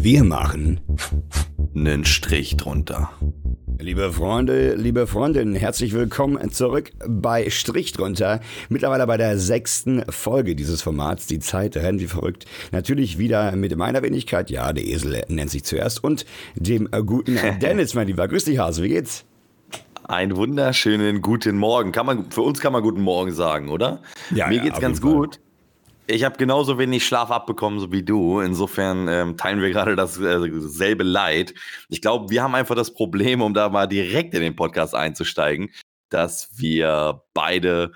Wir machen einen Strich drunter. Liebe Freunde, liebe Freundinnen, herzlich willkommen zurück bei Strich drunter. Mittlerweile bei der sechsten Folge dieses Formats. Die Zeit rennt wie verrückt. Natürlich wieder mit meiner Wenigkeit. Ja, der Esel nennt sich zuerst. Und dem guten Dennis, mein Lieber. Grüß dich, Hase. Wie geht's? Einen wunderschönen guten Morgen. Kann man, für uns kann man guten Morgen sagen, oder? Ja, Mir ja, geht's ganz gut. Ich habe genauso wenig Schlaf abbekommen so wie du. Insofern ähm, teilen wir gerade dasselbe Leid. Ich glaube, wir haben einfach das Problem, um da mal direkt in den Podcast einzusteigen, dass wir beide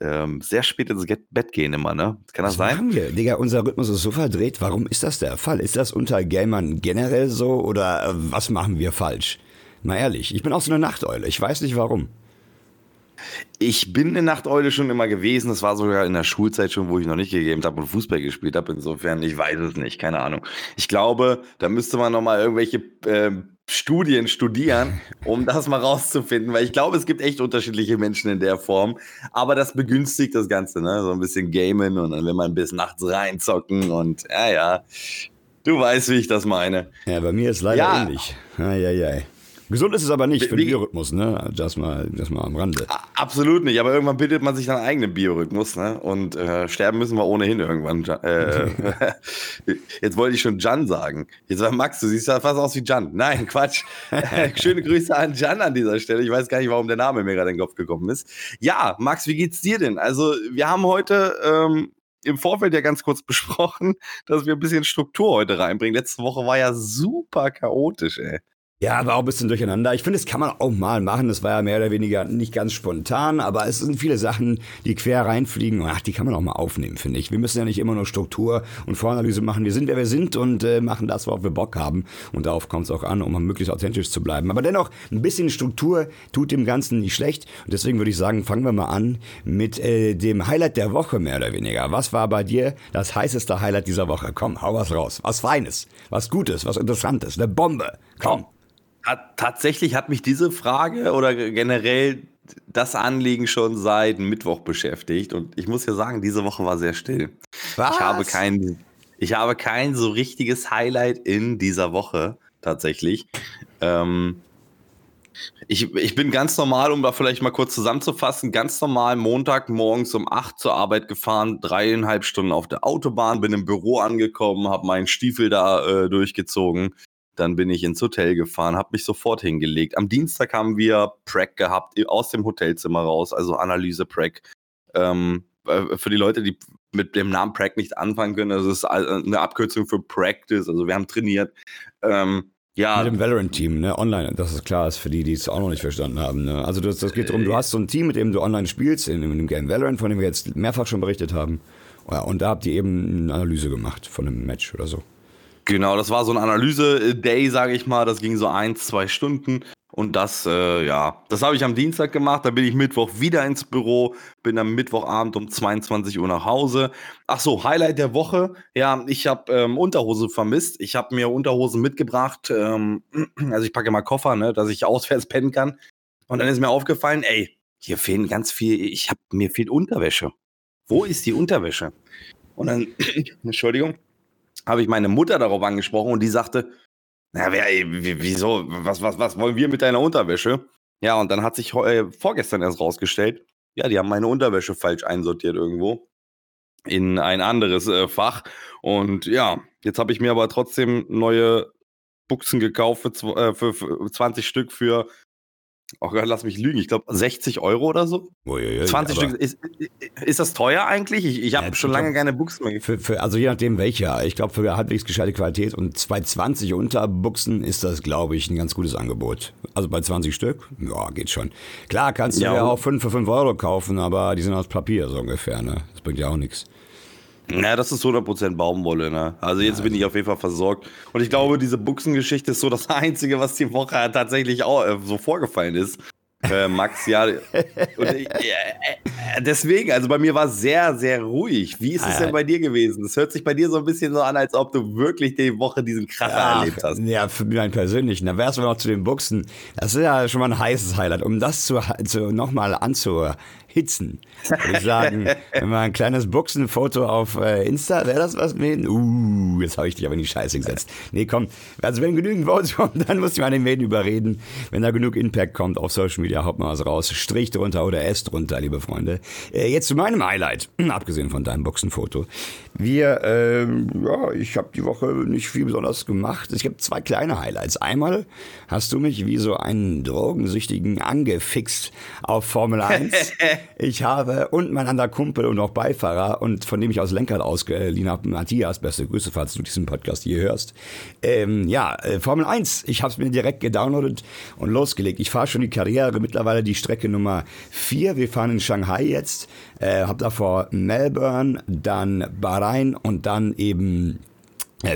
ähm, sehr spät ins Bett gehen immer, ne? Kann das Was sein? machen wir? Digga, unser Rhythmus ist so verdreht. Warum ist das der Fall? Ist das unter Gamern generell so oder äh, was machen wir falsch? Mal ehrlich, ich bin auch so eine Nachteule. Ich weiß nicht warum. Ich bin eine Nachteule schon immer gewesen. Das war sogar in der Schulzeit schon, wo ich noch nicht gegeben habe und Fußball gespielt habe. Insofern, ich weiß es nicht, keine Ahnung. Ich glaube, da müsste man nochmal irgendwelche ähm, Studien studieren, um das mal rauszufinden, weil ich glaube, es gibt echt unterschiedliche Menschen in der Form. Aber das begünstigt das Ganze, ne? So ein bisschen gamen und dann will man bis nachts reinzocken und ja, ja. Du weißt, wie ich das meine. Ja, bei mir ist leider Ja. ähnlich. Eieiei. Gesund ist es aber nicht für den Biorhythmus, ne? Das mal, das mal am Rande. Absolut nicht, aber irgendwann bildet man sich seinen eigenen Biorhythmus, ne? Und äh, sterben müssen wir ohnehin irgendwann. Äh, jetzt wollte ich schon Jan sagen. Jetzt war Max, du siehst ja fast aus wie Jan. Nein, Quatsch. Schöne Grüße an Jan an dieser Stelle. Ich weiß gar nicht, warum der Name mir gerade in den Kopf gekommen ist. Ja, Max, wie geht's dir denn? Also, wir haben heute ähm, im Vorfeld ja ganz kurz besprochen, dass wir ein bisschen Struktur heute reinbringen. Letzte Woche war ja super chaotisch, ey. Ja, aber auch ein bisschen durcheinander. Ich finde, das kann man auch mal machen. Das war ja mehr oder weniger nicht ganz spontan, aber es sind viele Sachen, die quer reinfliegen. Ach, die kann man auch mal aufnehmen, finde ich. Wir müssen ja nicht immer nur Struktur und Voranalyse machen. Wir sind, wer wir sind und äh, machen das, worauf wir Bock haben. Und darauf kommt es auch an, um möglichst authentisch zu bleiben. Aber dennoch, ein bisschen Struktur tut dem Ganzen nicht schlecht. Und deswegen würde ich sagen, fangen wir mal an mit äh, dem Highlight der Woche, mehr oder weniger. Was war bei dir das heißeste Highlight dieser Woche? Komm, hau was raus. Was Feines, was Gutes, was Interessantes, eine Bombe. Komm. Ta- Tatsächlich hat mich diese Frage oder generell das Anliegen schon seit Mittwoch beschäftigt und ich muss ja sagen, diese Woche war sehr still. Was? Ich habe kein, ich habe kein so richtiges Highlight in dieser Woche tatsächlich. Ähm, ich, ich bin ganz normal, um da vielleicht mal kurz zusammenzufassen, ganz normal Montag morgens um 8 zur Arbeit gefahren, dreieinhalb Stunden auf der Autobahn, bin im Büro angekommen, habe meinen Stiefel da äh, durchgezogen, dann bin ich ins Hotel gefahren, habe mich sofort hingelegt. Am Dienstag haben wir Prac gehabt, aus dem Hotelzimmer raus, also Analyse Prac. Ähm, äh, für die Leute, die mit dem Namen Prac nicht anfangen können, das ist äh, eine Abkürzung für Practice, also wir haben trainiert. Ähm, ja, Mit dem Valorant-Team, ne, online, das ist klar, ist für die, die es auch noch nicht verstanden haben. Ne? Also das, das geht darum, du hast so ein Team, mit dem du online spielst, in, in dem Game Valorant, von dem wir jetzt mehrfach schon berichtet haben. Ja, und da habt ihr eben eine Analyse gemacht von einem Match oder so. Genau, das war so ein Analyse-Day, sage ich mal. Das ging so ein, zwei Stunden. Und das, äh, ja, das habe ich am Dienstag gemacht. Dann bin ich Mittwoch wieder ins Büro, bin am Mittwochabend um 22 Uhr nach Hause. Ach so, Highlight der Woche. Ja, ich habe ähm, Unterhose vermisst. Ich habe mir Unterhosen mitgebracht. Ähm, also ich packe mal Koffer, ne, dass ich auswärts pennen kann. Und dann ist mir aufgefallen, ey, hier fehlen ganz viel. Ich habe mir fehlt Unterwäsche. Wo ist die Unterwäsche? Und dann, Entschuldigung, habe ich meine Mutter darauf angesprochen und die sagte, na, wer, wieso, was, was, was wollen wir mit deiner Unterwäsche? Ja, und dann hat sich äh, vorgestern erst rausgestellt, ja, die haben meine Unterwäsche falsch einsortiert irgendwo in ein anderes äh, Fach. Und ja, jetzt habe ich mir aber trotzdem neue Buchsen gekauft für, äh, für, für 20 Stück für, oh Gott, lass mich lügen, ich glaube 60 Euro oder so. Uiuiui, 20 aber Stück. Ist, ist das teuer eigentlich? Ich, ich habe Ja, schon lange keine Buchsen mehr. Für, für, also je nachdem welcher. Ich glaube, für halbwegs gescheite Qualität und 220 Unterbuchsen ist das, glaube ich, ein ganz gutes Angebot. Also bei 20 Stück, ja, geht schon. Klar, kannst du Ja, ja auch 5 für 5 Euro kaufen, aber die sind aus Papier so ungefähr, ne? Das bringt ja auch nichts. Ja, das ist 100% Baumwolle, ne? Also jetzt bin ich auf jeden Fall versorgt. Und ich glaube, diese Buchsengeschichte ist so das Einzige, was die Woche tatsächlich auch äh, so vorgefallen ist. Äh, Max, ja. Ich, äh, äh, deswegen, also bei mir war es sehr, sehr ruhig. Wie ist es Ah, denn ja. bei dir gewesen? Es hört sich bei dir so ein bisschen so an, als ob du wirklich die Woche diesen Kracher Ach, erlebt hast. Ja, für meinen persönlichen. Da wärst du noch zu den Buchsen. Das ist ja schon mal ein heißes Highlight. Um das zu, zu nochmal anzuheben, hitzen. Würde ich sagen, wenn wir ein kleines Buchsenfoto auf äh, Insta, wäre das was mit? Uh, jetzt habe ich dich aber in die Scheiße gesetzt. Nee, komm, also wenn genügend Votes kommen, dann muss ich mal den Medien überreden. Wenn da genug Impact kommt auf Social Media, haut mal was raus. Strich drunter oder S drunter, liebe Freunde. Äh, jetzt zu meinem Highlight, abgesehen von deinem Buchsenfoto. Wir, ähm, ja, ich habe die Woche nicht viel besonders gemacht. Es gibt zwei kleine Highlights. Einmal hast du mich wie so einen Drogensüchtigen angefixt auf Formel 1. ich habe und mein anderer Kumpel und auch Beifahrer und von dem ich aus Lenkrad ausgeliehen habe, Matthias, beste Grüße, falls du diesen Podcast hier hörst. Ähm, ja, äh, Formel 1, ich habe es mir direkt gedownloadet und losgelegt. Ich fahre schon die Karriere, mittlerweile die Strecke Nummer 4. Wir fahren in Shanghai jetzt, äh, habe davor Melbourne, dann Bahrain und dann eben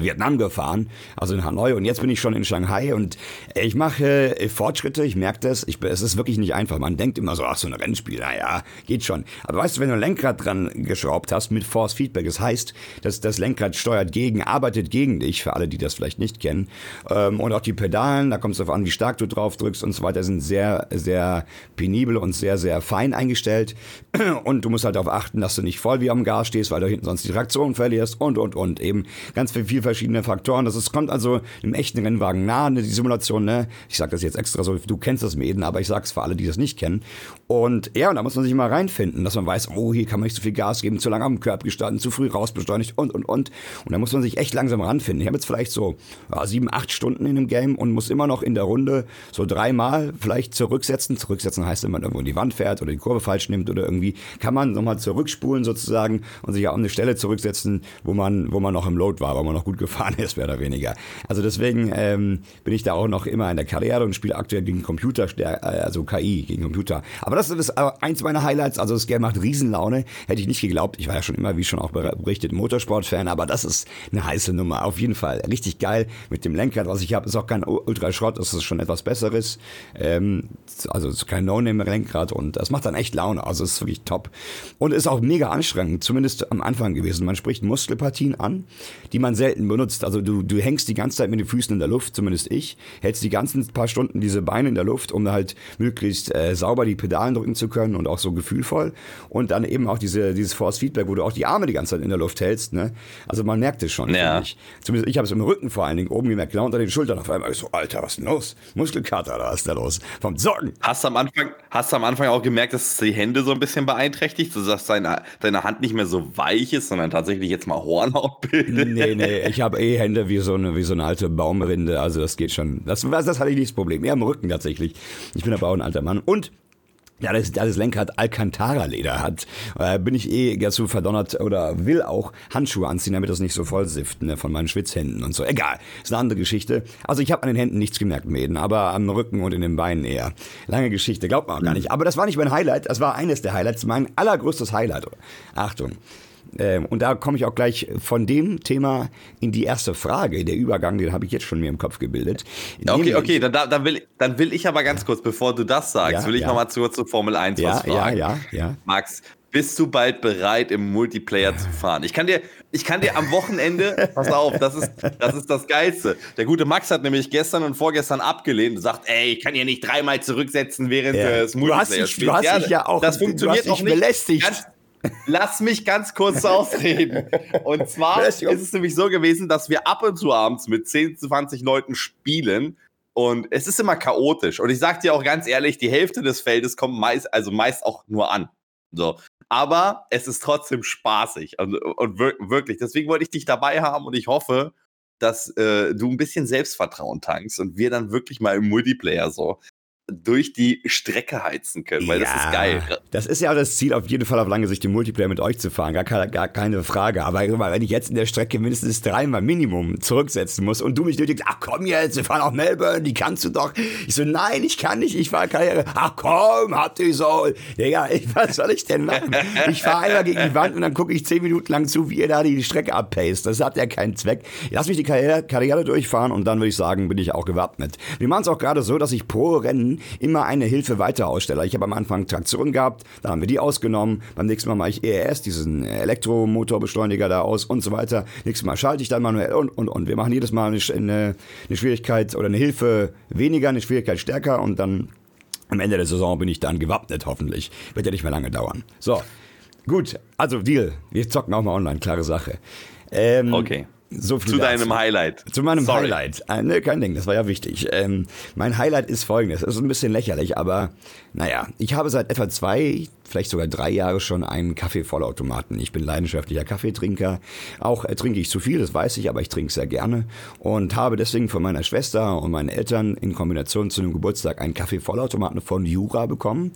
Vietnam gefahren, also in Hanoi und jetzt bin ich schon in Shanghai und ich mache äh, Fortschritte, ich merke das, ich, es ist wirklich nicht einfach. Man denkt immer so, ach so ein Rennspiel, naja, geht schon. Aber weißt du, wenn du ein Lenkrad dran geschraubt hast mit Force Feedback, das heißt, dass das Lenkrad steuert gegen, arbeitet gegen dich, für alle, die das vielleicht nicht kennen. Ähm, und auch die Pedalen, da kommt es darauf an, wie stark du drauf drückst und so weiter, sind sehr, sehr penibel und sehr, sehr fein eingestellt. Und du musst halt darauf achten, dass du nicht voll wie am Gas stehst, weil du hinten sonst die Traktion verlierst und, und, und. Eben ganz viel viele verschiedene Faktoren. Das ist, kommt also im echten Rennwagen nah, die Simulation, ne? Ich sage das jetzt extra so, du kennst das Mäden, aber ich sage es für alle, die das nicht kennen. Und ja, und da muss man sich mal reinfinden, dass man weiß, oh, hier kann man nicht so viel Gas geben, zu lange am Körper gestanden, zu früh rausbeschleunigt und, und, und. Und da muss man sich echt langsam ranfinden. Ich habe jetzt vielleicht so ja, sieben, acht Stunden in dem Game und muss immer noch in der Runde so dreimal vielleicht zurücksetzen. Zurücksetzen heißt, wenn man irgendwo in die Wand fährt oder die Kurve falsch nimmt oder irgendwie, kann man nochmal zurückspulen sozusagen und sich an eine Stelle zurücksetzen, wo man, wo man noch im Load war, wo man noch gut gefahren ist, mehr oder weniger. Also deswegen ähm, bin ich da auch noch immer in der Karriere und spiele aktuell gegen Computer, äh, also KI, gegen Computer. Aber das ist eins meiner Highlights. Also das Game macht Riesenlaune. Hätte ich nicht geglaubt. Ich war ja schon immer, wie schon auch berichtet, Motorsport-Fan, aber das ist eine heiße Nummer. Auf jeden Fall. Richtig geil. Mit dem Lenkrad, was ich habe, ist auch kein Ultraschrott, das ist schon etwas Besseres. Ähm, also es ist kein No-Name-Lenkrad und das macht dann echt Laune. Also es ist wirklich top. Und ist auch mega anstrengend, zumindest am Anfang gewesen. Man spricht Muskelpartien an, die man selten benutzt. Also du, du hängst die ganze Zeit mit den Füßen in der Luft, zumindest ich, hältst die ganzen paar Stunden diese Beine in der Luft, um halt möglichst äh, sauber die Pedalen drücken zu können und auch so gefühlvoll. Und dann eben auch diese, dieses Force Feedback, wo du auch die Arme die ganze Zeit in der Luft hältst. Ne? Also man merkt es schon. Ja. Ich. Zumindest ich habe es im Rücken vor allen Dingen oben gemerkt, genau unter den Schultern auf einmal. Ich so, Alter, was ist denn los? Muskelkater, da ist da los. Vom Sorgen. Hast du am Anfang, hast du am Anfang auch gemerkt, dass die Hände so ein bisschen beeinträchtigt, dass deine, deine Hand nicht mehr so weich ist, sondern tatsächlich jetzt mal Hornhaut bildet? Nee, nee, ich habe eh Hände wie so eine, wie so eine alte Baumrinde. Also das geht schon. Das, das hatte ich nicht das Problem. Eher am Rücken tatsächlich. Ich bin aber auch ein alter Mann. Und ja, das, das Lenkrad Alcantara-Leder hat, äh, bin ich eh dazu verdonnert oder will auch Handschuhe anziehen, damit das nicht so voll sifft ne, von meinen Schwitzhänden und so. Egal, ist eine andere Geschichte. Also ich habe an den Händen nichts gemerkt, Mäden, aber am Rücken und in den Beinen eher. Lange Geschichte, glaubt man auch gar nicht. Aber das war nicht mein Highlight, das war eines der Highlights, mein allergrößtes Highlight. Achtung, ähm, und da komme ich auch gleich von dem Thema in die erste Frage. Der Übergang, den habe ich jetzt schon mir im Kopf gebildet. Okay, okay, dann, dann, will, dann will ich aber ganz kurz, bevor du das sagst, ja, will ich ja. nochmal zu, zu Formel 1 ja, was fragen. Ja, ja, ja. Max, bist du bald bereit, im Multiplayer zu fahren? Ich kann dir, ich kann dir am Wochenende, pass auf, das ist, das ist das Geilste. Der gute Max hat nämlich gestern und vorgestern abgelehnt und sagt, ey, ich kann ja nicht dreimal zurücksetzen während ja. des Multiplayer spiels Du hast dich ja auch, das funktioniert du hast dich auch nicht. belästigt. Ganz, Lass mich ganz kurz ausreden. Und zwar ist es nämlich so gewesen, dass wir ab und zu abends mit 10, 20 Leuten spielen. Und es ist immer chaotisch. Und ich sag dir auch ganz ehrlich, die Hälfte des Feldes kommt meist, also meist auch nur an. So. Aber es ist trotzdem spaßig. Und, und wirklich. Deswegen wollte ich dich dabei haben und ich hoffe, dass äh, du ein bisschen Selbstvertrauen tankst und wir dann wirklich mal im Multiplayer so durch die Strecke heizen können, weil ja, das ist geil. Das ist ja auch das Ziel, auf jeden Fall auf lange Sicht den Multiplayer mit euch zu fahren, gar, gar keine Frage. Aber wenn ich jetzt in der Strecke mindestens dreimal Minimum zurücksetzen muss und du mich nötigst, ach komm jetzt, wir fahren auch Melbourne, die kannst du doch. Ich so, nein, ich kann nicht, ich fahre Karriere. Ach komm, hat die so. Digga, was soll ich denn machen? Ich fahre einmal gegen die Wand und dann gucke ich zehn Minuten lang zu, wie ihr da die Strecke abpaced. Das hat ja keinen Zweck. Lass mich die Karriere, Karriere durchfahren und dann würde ich sagen, bin ich auch gewappnet. Wir machen es auch gerade so, dass ich pro Rennen immer eine Hilfe weiter ausstelle. Ich habe am Anfang Traktion gehabt, da haben wir die ausgenommen. Beim nächsten Mal mache ich ERS, diesen Elektromotorbeschleuniger da aus und so weiter. Nächstes Mal schalte ich dann manuell und, und, und. Wir machen jedes Mal eine, eine, eine Schwierigkeit oder eine Hilfe weniger, eine Schwierigkeit stärker und dann Am Ende der Saison bin ich dann gewappnet, hoffentlich. Wird ja nicht mehr lange dauern. So, gut. Also, Deal. Wir zocken auch mal online, klare Sache. Ähm, okay. So viel Zu dazu. deinem Highlight. Zu meinem Sorry. Highlight. Äh, ne, kein Ding, das war ja wichtig. Ähm, mein Highlight ist folgendes. Es ist ein bisschen lächerlich, aber naja, ich habe seit etwa zwei, vielleicht sogar drei Jahre schon einen Kaffeevollautomaten. Ich bin leidenschaftlicher Kaffeetrinker. Auch äh, trinke ich zu viel, das weiß ich, aber ich trinke sehr gerne. Und habe deswegen von meiner Schwester und meinen Eltern in Kombination zu einem Geburtstag einen Kaffeevollautomaten von Jura bekommen.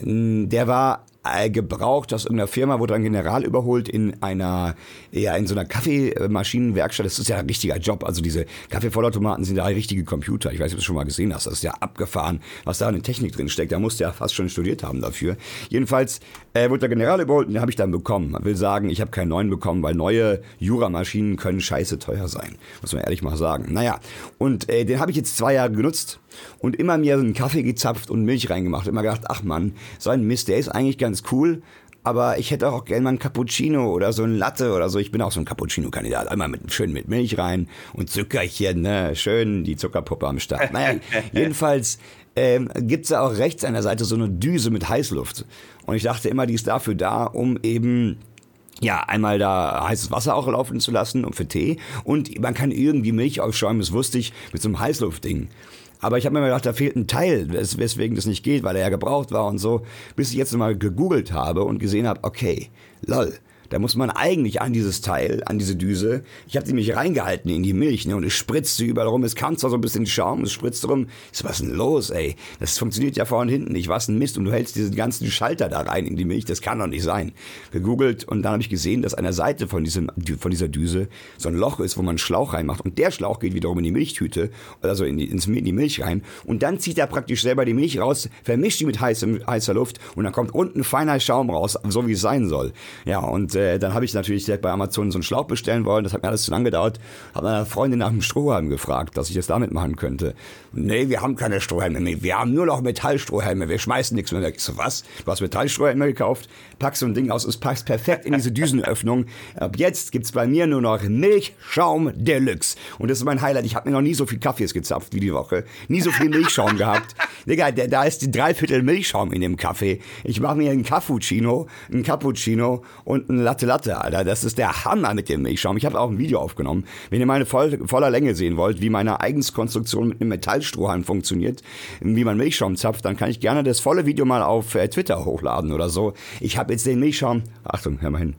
Der war gebraucht aus irgendeiner Firma, wurde dann General überholt in einer, ja, in so einer Kaffeemaschinenwerkstatt. Das ist ja ein richtiger Job. Also diese Kaffeevollautomaten sind ja richtige Computer. Ich weiß nicht, ob du schon mal gesehen hast. Das ist ja abgefahren, was da in Technik drin steckt. Da musst du ja fast schon studiert haben dafür. Jedenfalls äh, wurde der General überholt und den habe ich dann bekommen. Man will sagen, ich habe keinen neuen bekommen, weil neue Jura-Maschinen können scheiße teuer sein. Muss man ehrlich mal sagen. Naja, und äh, den habe ich jetzt zwei Jahre genutzt und immer mir einen Kaffee gezapft und Milch reingemacht. Immer gedacht, ach man, so ein Mist, der ist eigentlich ganz cool, aber ich hätte auch gerne mal einen Cappuccino oder so ein Latte oder so. Ich bin auch so ein Cappuccino-Kandidat. Einmal mit, schön mit Milch rein und Zuckerchen, ne? Schön die Zuckerpuppe am Start. Naja, jedenfalls ähm, gibt es da auch rechts an der Seite so eine Düse mit Heißluft. Und ich dachte immer, die ist dafür da, um eben ja, einmal da heißes Wasser auch laufen zu lassen und für Tee. Und man kann irgendwie Milch aufschäumen, das wusste ich, mit so einem Heißluftding. Aber ich habe mir gedacht, da fehlt ein Teil, wes weswegen das nicht geht, weil er ja gebraucht war und so, bis ich jetzt mal gegoogelt habe und gesehen habe, okay, lol, da muss man eigentlich an dieses Teil, an diese Düse, ich habe die mich reingehalten in die Milch, ne, und es spritzte überall rum. Es kam zwar so ein bisschen Schaum, es spritzt rum. Ist was denn los, ey? Das funktioniert ja vorne und hinten nicht. Was ein Mist. Und du hältst diesen ganzen Schalter da rein in die Milch. Das kann doch nicht sein. Gegoogelt und dann habe ich gesehen, dass an der Seite von, diesem, von dieser Düse so ein Loch ist, wo man einen Schlauch reinmacht. Und der Schlauch geht wiederum in die Milchtüte, also in die, in die Milch rein. Und dann zieht er praktisch selber die Milch raus, vermischt die mit heißem, heißer Luft und dann kommt unten feiner Schaum raus, so wie es sein soll. Ja, und äh, dann habe ich natürlich direkt bei Amazon so einen Schlauch bestellen wollen. Das hat mir alles zu lang gedauert. Habe meine Freundin nach einem Strohhalm gefragt, dass ich das damit machen könnte. Nee, wir haben keine Strohhalme mehr. Wir haben nur noch Metallstrohhalme. Wir schmeißen nichts mehr weg. Ich so, was? Du hast Metallstrohhalme gekauft? Packst so ein Ding aus, es passt perfekt in diese Düsenöffnung. Ab jetzt gibt's bei mir nur noch Milchschaum Deluxe. Und das ist mein Highlight. Ich habe mir noch nie so viel Kaffees gezapft wie die Woche. Nie so viel Milchschaum gehabt. Digga, der, da ist die Dreiviertel Milchschaum in dem Kaffee. Ich mache mir einen Cappuccino, einen Cappuccino und einen Latte Latte, Alter. Das ist der Hammer mit dem Milchschaum. Ich habe auch ein Video aufgenommen. Wenn ihr meine voll, voller Länge sehen wollt, wie meine Eigenskonstruktion mit einem Metallstrohhalm funktioniert, wie man Milchschaum zapft, dann kann ich gerne das volle Video mal auf äh, Twitter hochladen oder so. Ich habe jetzt den Milchschaum. Achtung, hör mal hin.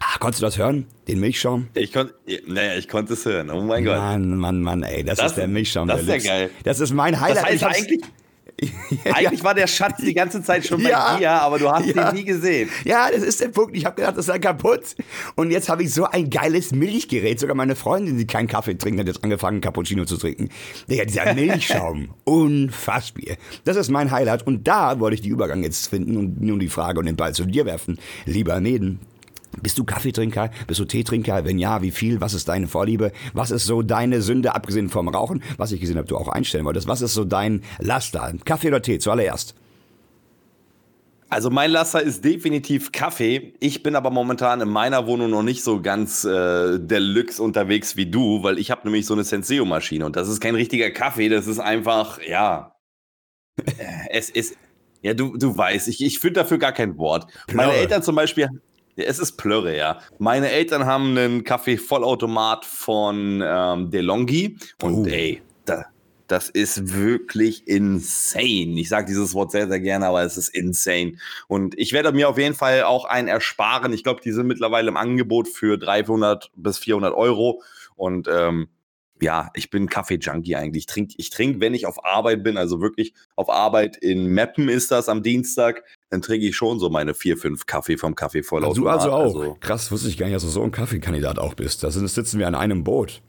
Ach, konntest du das hören? Den Milchschaum? Ich konnte, naja, ich konnte es hören. Oh mein Gott. Mann, Mann, Mann, ey, das, das ist der Milchschaum. Das ist ja geil. Das ist mein Highlight. Das heißt eigentlich, Eigentlich war der Schatz die ganze Zeit schon bei ja, dir, aber du hast ja. ihn nie gesehen. Ja, das ist der Punkt. Ich habe gedacht, das sei kaputt. Und jetzt habe ich so ein geiles Milchgerät. Sogar meine Freundin, die keinen Kaffee trinkt, hat jetzt angefangen, Cappuccino zu trinken. Digga, dieser Milchschaum. Unfassbar. Das ist mein Highlight. Und da wollte ich die Übergang jetzt finden und nun die Frage und den Ball zu dir werfen. Lieber Meden, bist du Kaffeetrinker? Bist du Teetrinker? Wenn ja, wie viel? Was ist deine Vorliebe? Was ist so deine Sünde, abgesehen vom Rauchen? Was ich gesehen habe, du auch einstellen wolltest. Was ist so dein Laster? Kaffee oder Tee? Zuallererst. Also mein Laster ist definitiv Kaffee. Ich bin aber momentan in meiner Wohnung noch nicht so ganz äh, deluxe unterwegs wie du, weil ich habe nämlich so eine Senseo-Maschine und das ist kein richtiger Kaffee, das ist einfach, ja, äh, es ist, ja, du, du weißt, ich, ich finde dafür gar kein Wort. Meine Eltern zum Beispiel, ja, es ist Plörre, ja. Meine Eltern haben einen Kaffee-Vollautomat von ähm, DeLonghi und uh. ey, da, das ist wirklich insane. Ich sage dieses Wort sehr, sehr gerne, aber es ist insane. Und ich werde mir auf jeden Fall auch einen ersparen. Ich glaube, die sind mittlerweile im Angebot für 300 bis 400 Euro. Und ähm, ja, ich bin Kaffee-Junkie eigentlich. Ich trinke, ich trink, wenn ich auf Arbeit bin, also wirklich auf Arbeit in Meppen ist das am Dienstag, dann trinke ich schon so meine vier, fünf Kaffee vom Kaffee voll also Du also auch. Also, Krass, wusste ich gar nicht, dass du so ein Kaffeekandidat auch bist. Da sitzen wir an einem Boot.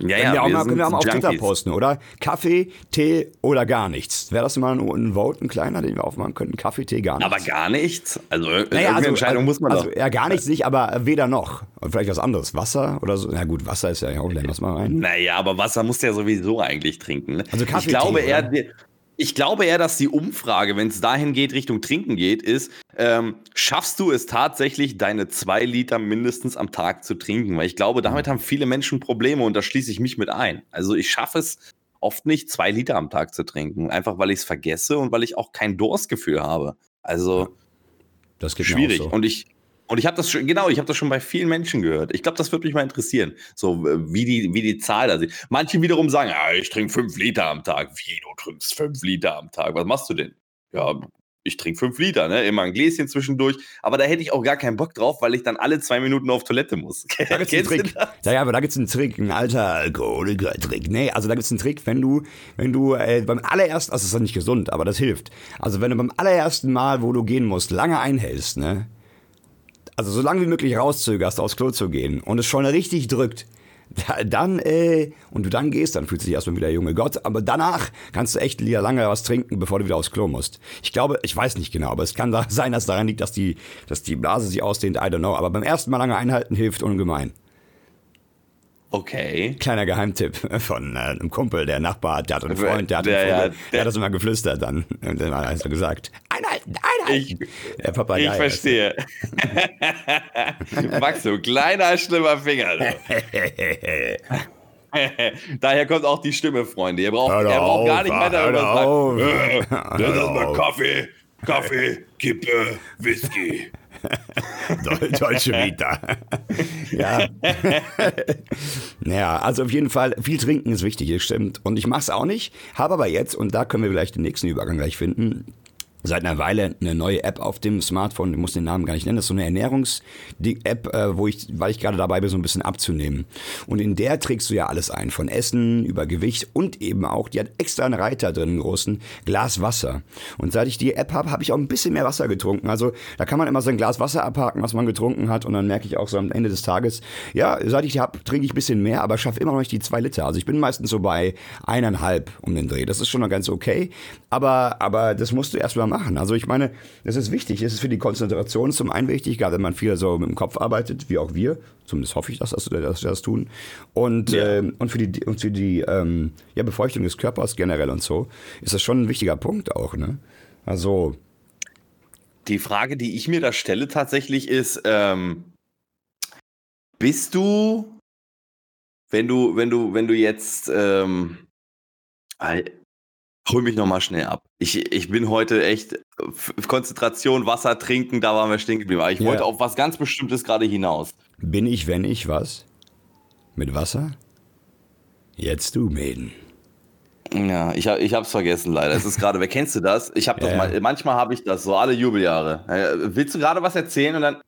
Ja, ja, wir, auch mal, können wir auch mal auf Twitter posten, oder? Kaffee, Tee oder gar nichts. Wäre das mal ein, ein Vote, ein kleiner, den wir aufmachen könnten? Kaffee, Tee, gar nichts. Aber gar nichts? Also, naja, also Entscheidung muss man also, doch. Ja, gar nichts nicht, aber weder noch. Und vielleicht was anderes. Wasser oder so. Na gut, Wasser ist ja auch, lass mal rein. Naja, aber Wasser muss der sowieso eigentlich trinken. Ne? Also Kaffee, ich glaube, Tee, er, ich glaube eher, dass die Umfrage, wenn es dahin geht, Richtung Trinken geht, ist, ähm, schaffst du es tatsächlich, deine zwei Liter mindestens am Tag zu trinken? Weil ich glaube, damit haben viele Menschen Probleme und da schließe ich mich mit ein. Also ich schaffe es oft nicht, zwei Liter am Tag zu trinken, einfach weil ich es vergesse und weil ich auch kein Durstgefühl habe. Also das geht schwierig. So. Und ich, und ich habe das schon, genau, ich habe das schon bei vielen Menschen gehört. Ich glaube, das würde mich mal interessieren, so wie die, wie die Zahl da sieht. Manche wiederum sagen, ja, ich trinke fünf Liter am Tag. Wie, du trinkst fünf Liter am Tag? Was machst du denn? Ja, ich trinke fünf Liter, ne? Immer ein Gläschen zwischendurch. Aber da hätte ich auch gar keinen Bock drauf, weil ich dann alle zwei Minuten auf Toilette muss. Da gibt's einen Trick. Ja, ja, aber da gibt's einen Trick, ein alter Alkoholiker-Trick. Nee, also da gibt's einen Trick, wenn du, wenn du äh, beim allerersten, also das ist nicht gesund, aber das hilft. Also wenn du beim allerersten Mal, wo du gehen musst, lange einhältst, ne? Also so lange wie möglich rauszögerst, aufs Klo zu gehen und es schon richtig drückt, dann, äh, und du dann gehst, dann fühlst du dich erstmal wieder junge Gott, aber danach kannst du echt wieder lange was trinken, bevor du wieder aufs Klo musst. Ich glaube, ich weiß nicht genau, aber es kann sein, dass daran liegt, dass die, dass die Blase sich ausdehnt, I don't know, aber beim ersten Mal lange einhalten hilft ungemein. Okay. Kleiner Geheimtipp von äh, einem Kumpel, der Nachbar, der hat einen Freund, der hat, der, ja, der, der hat das immer geflüstert dann. Und dann hat er gesagt, einhalten, einhalten. Ich, der Papagei ich verstehe. Max, du kleiner, schlimmer Finger. Daher kommt auch die Stimme, Freunde. Ihr braucht, er braucht gar nicht weiter irgendwas sagen. Das ist mal Kaffee, Kaffee, Kippe, Whisky. Deutsche Vita. ja. naja, also auf jeden Fall, viel trinken ist wichtig, das stimmt. Und ich mache es auch nicht, habe aber jetzt, und da können wir vielleicht den nächsten Übergang gleich finden, seit einer Weile eine neue App auf dem Smartphone, ich muss den Namen gar nicht nennen, das ist so eine Ernährungs-App, äh, wo ich, weil ich gerade dabei bin, so ein bisschen abzunehmen. Und in der trägst du ja alles ein, von Essen über Gewicht und eben auch, die hat extra einen Reiter drin, einen großen Glas Wasser. Und seit ich die App habe, habe ich auch ein bisschen mehr Wasser getrunken. Also da kann man immer so ein Glas Wasser abhaken, was man getrunken hat und dann merke ich auch so am Ende des Tages, ja, seit ich die habe, trinke ich ein bisschen mehr, aber schaffe immer noch nicht die zwei Liter. Also ich bin meistens so bei eineinhalb um den Dreh. Das ist schon noch ganz okay, aber, aber das musst du erstmal machen. Also ich meine, das ist wichtig. Es ist für die Konzentration zum einen wichtig, gerade wenn man viel so mit dem Kopf arbeitet, wie auch wir. Zumindest hoffe ich, dass, dass wir das tun. Und, ja. ähm, und für die, und für die ähm, ja, Befeuchtung des Körpers generell und so ist das schon ein wichtiger Punkt auch. Ne? Also die Frage, die ich mir da stelle tatsächlich ist, ähm, bist du, wenn du, wenn du, wenn du jetzt, ähm, hol mich nochmal schnell ab. Ich, ich bin heute echt Konzentration, Wasser trinken, da waren wir stehen geblieben. Aber ich ja. wollte auf was ganz Bestimmtes gerade hinaus. Bin ich, wenn ich was? Mit Wasser? Jetzt du, Mäden. Ja, ich, ich hab's vergessen leider. Es ist gerade, wer kennst du das? Ich habe das ja, mal, manchmal habe ich das, so alle Jubeljahre. Willst du gerade was erzählen und dann,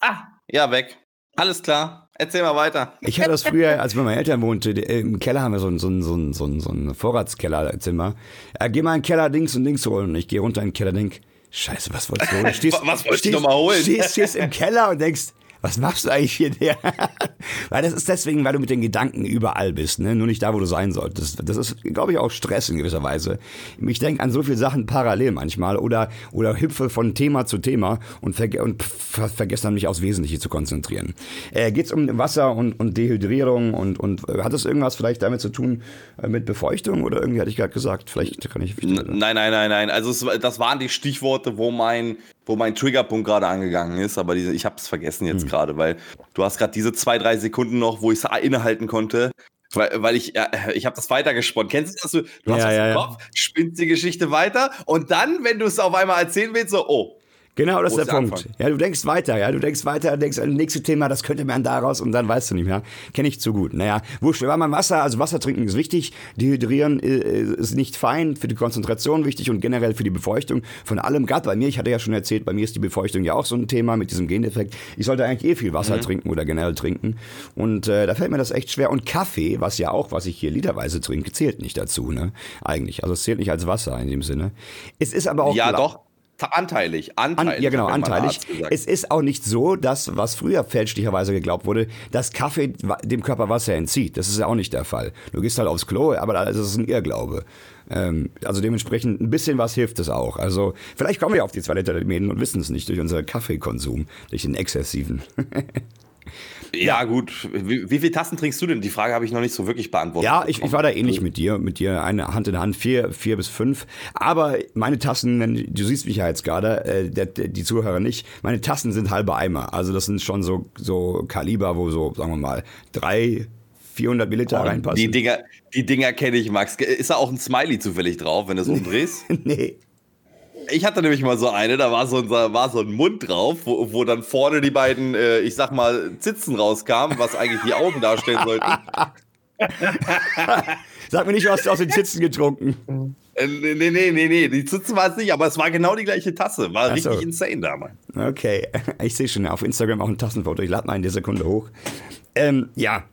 ah, ja, weg. Alles klar. Erzähl mal weiter. Ich hatte das früher, als bei meinen Eltern wohnte, im Keller haben wir so ein, so ein, so ein, so ein, so ein Vorratskellerzimmer. Äh, geh mal in den Keller Dings und Dings holen. Und ich gehe runter in den Keller und denk, Scheiße, was wolltest du holen? Stehst, was wolltest du nochmal holen? Stehst, stehst im Keller und denkst, was machst du eigentlich hier? Der? weil das ist deswegen, weil du mit den Gedanken überall bist, ne? nur nicht da, wo du sein solltest. Das ist, glaube ich, auch Stress in gewisser Weise. Ich denke an so viele Sachen parallel manchmal oder, oder hüpfe von Thema zu Thema und, verge und ver vergesse dann mich aufs Wesentliche zu konzentrieren. Äh, Geht es um Wasser und, und Dehydrierung und, und äh, hat das irgendwas vielleicht damit zu tun äh, mit Befeuchtung oder irgendwie hatte ich gerade gesagt? Vielleicht kann ich. Nein, nein, nein, nein. Also es, das waren die Stichworte, wo mein wo mein Triggerpunkt gerade angegangen ist, aber diese, ich habe es vergessen jetzt hm. gerade, weil du hast gerade diese zwei, drei Sekunden noch, wo ich es innehalten konnte, weil, weil ich, äh, ich habe das weitergesponnen. Kennst du das? Du, du hast ja, was ja, im Kopf, spinnst die Geschichte weiter und dann, wenn du es auf einmal erzählen willst, so, oh, Genau, das ist der Punkt. Anfang. Ja, du denkst weiter, ja, du denkst weiter, denkst an das nächste Thema, das könnte man daraus und dann weißt du nicht mehr. Kenne ich zu gut. Naja, wurscht, war mal Wasser, also Wasser trinken ist wichtig, dehydrieren äh, ist nicht fein, für die Konzentration wichtig und generell für die Befeuchtung von allem. Gerade bei mir, ich hatte ja schon erzählt, bei mir ist die Befeuchtung ja auch so ein Thema mit diesem Gendefekt. Ich sollte eigentlich eh viel Wasser mhm. trinken oder generell trinken und äh, da fällt mir das echt schwer. Und Kaffee, was ja auch, was ich hier literweise trinke, zählt nicht dazu, ne? Eigentlich, also es zählt nicht als Wasser in dem Sinne. Es ist aber auch... Ja, doch. Anteilig, anteilig. An, ja, genau, anteilig. Es ist auch nicht so, dass, was früher fälschlicherweise geglaubt wurde, dass Kaffee dem Körper Wasser entzieht. Das ist ja auch nicht der Fall. Du gehst halt aufs Klo, aber das ist ein Irrglaube. Ähm, also dementsprechend ein bisschen was hilft es auch. Also vielleicht kommen wir auf die zwei Liter Mäden und wissen es nicht durch unseren Kaffeekonsum, durch den exzessiven. Ja, gut. Wie, wie viele Tassen trinkst du denn? Die Frage habe ich noch nicht so wirklich beantwortet. Ja, ich, ich war da ähnlich mit dir. Mit dir eine Hand in Hand, vier, vier bis fünf. Aber meine Tassen, wenn, du siehst mich ja jetzt gerade, äh, der, der, die Zuhörer nicht, meine Tassen sind halbe Eimer. Also das sind schon so, so Kaliber, wo so, sagen wir mal, drei, 400 Milliliter oh, reinpassen. Die Dinger, die Dinger kenne ich, Max. Ist da auch ein Smiley zufällig drauf, wenn du es umdrehst? nee. Ich hatte nämlich mal so eine, da war so ein, war so ein Mund drauf, wo, wo dann vorne die beiden, äh, ich sag mal, Zitzen rauskamen, was eigentlich die Augen darstellen sollten. Sag mir nicht, du hast aus den Zitzen getrunken. Äh, nee, nee, nee, nee, die Zitzen war es nicht, aber es war genau die gleiche Tasse. War so. richtig insane damals. Okay, ich sehe schon auf Instagram auch ein Tassenfoto. Ich lade mal in der Sekunde hoch. Ähm, ja,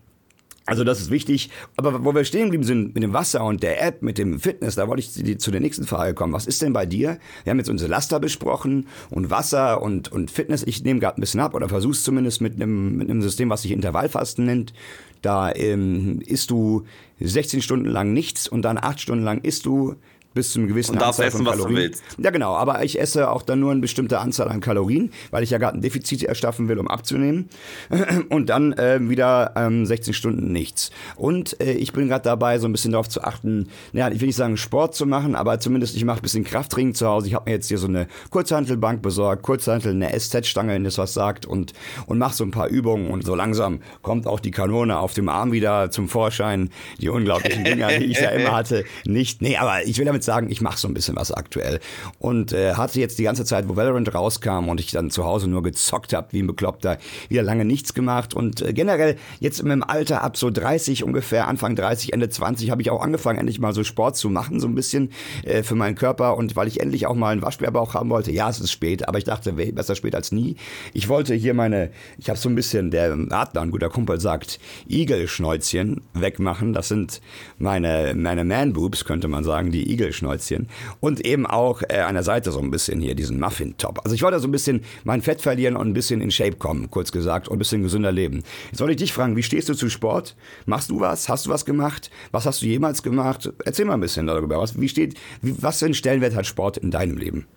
also das ist wichtig. Aber wo wir stehen geblieben sind mit dem Wasser und der App, mit dem Fitness, da wollte ich zu der nächsten Frage kommen. Was ist denn bei dir? Wir haben jetzt unsere Laster besprochen und Wasser und, und Fitness. Ich nehme gerade ein bisschen ab oder versuch's zumindest mit einem, mit einem System, was sich Intervallfasten nennt. Da ähm, isst du 16 Stunden lang nichts und dann 8 Stunden lang isst du bis zu einem gewissen und Anzahl essen, von Kalorien. Was du willst. Ja, genau. Aber ich esse auch dann nur eine bestimmte Anzahl an Kalorien, weil ich ja gerade ein Defizit erschaffen will, um abzunehmen. Und dann äh, wieder ähm, 16 Stunden nichts. Und äh, ich bin gerade dabei, so ein bisschen darauf zu achten, ja, ich will nicht sagen Sport zu machen, aber zumindest ich mache ein bisschen Krafttraining zu Hause. Ich habe mir jetzt hier so eine Kurzhantelbank besorgt, Kurzhantel, eine SZ-Stange, wenn das was sagt, und, und mache so ein paar Übungen. Und so langsam kommt auch die Kanone auf dem Arm wieder zum Vorschein. Die unglaublichen Dinger, die ich ja immer hatte, nicht. Nee, aber ich will damit sagen, ich mache so ein bisschen was aktuell. Und äh, hatte jetzt die ganze Zeit, wo Valorant rauskam und ich dann zu Hause nur gezockt habe, wie ein Bekloppter, wieder lange nichts gemacht. Und äh, generell jetzt im Alter ab so 30 ungefähr, Anfang 30, Ende 20, habe ich auch angefangen, endlich mal so Sport zu machen, so ein bisschen äh, für meinen Körper. Und weil ich endlich auch mal einen Waschbärbauch haben wollte, ja, es ist spät, aber ich dachte, besser spät als nie. Ich wollte hier meine, ich habe so ein bisschen, der Adler, ein guter Kumpel sagt, Igelschnäuzchen wegmachen. Das sind meine, meine Man-Boobs, könnte man sagen, die Igelschnäuzchen. Schnäuzchen und eben auch äh, an der Seite so ein bisschen hier diesen Muffin-Top. Also ich wollte so ein bisschen mein Fett verlieren und ein bisschen in Shape kommen, kurz gesagt, und ein bisschen gesünder leben. Jetzt wollte ich dich fragen, wie stehst du zu Sport? Machst du was? Hast du was gemacht? Was hast du jemals gemacht? Erzähl mal ein bisschen darüber. Was, wie steht, wie, was für einen Stellenwert hat Sport in deinem Leben?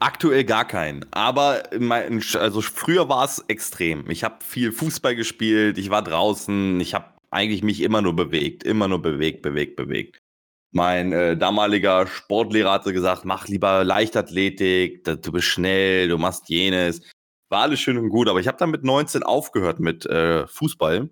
Aktuell gar keinen. Aber mein, also früher war es extrem. Ich habe viel Fußball gespielt, ich war draußen, ich habe eigentlich mich immer nur bewegt, immer nur bewegt, bewegt, bewegt. Mein äh, damaliger Sportlehrer hatte gesagt, mach lieber Leichtathletik, du bist schnell, du machst jenes. War alles schön und gut, aber ich habe dann mit 19 aufgehört mit äh, Fußball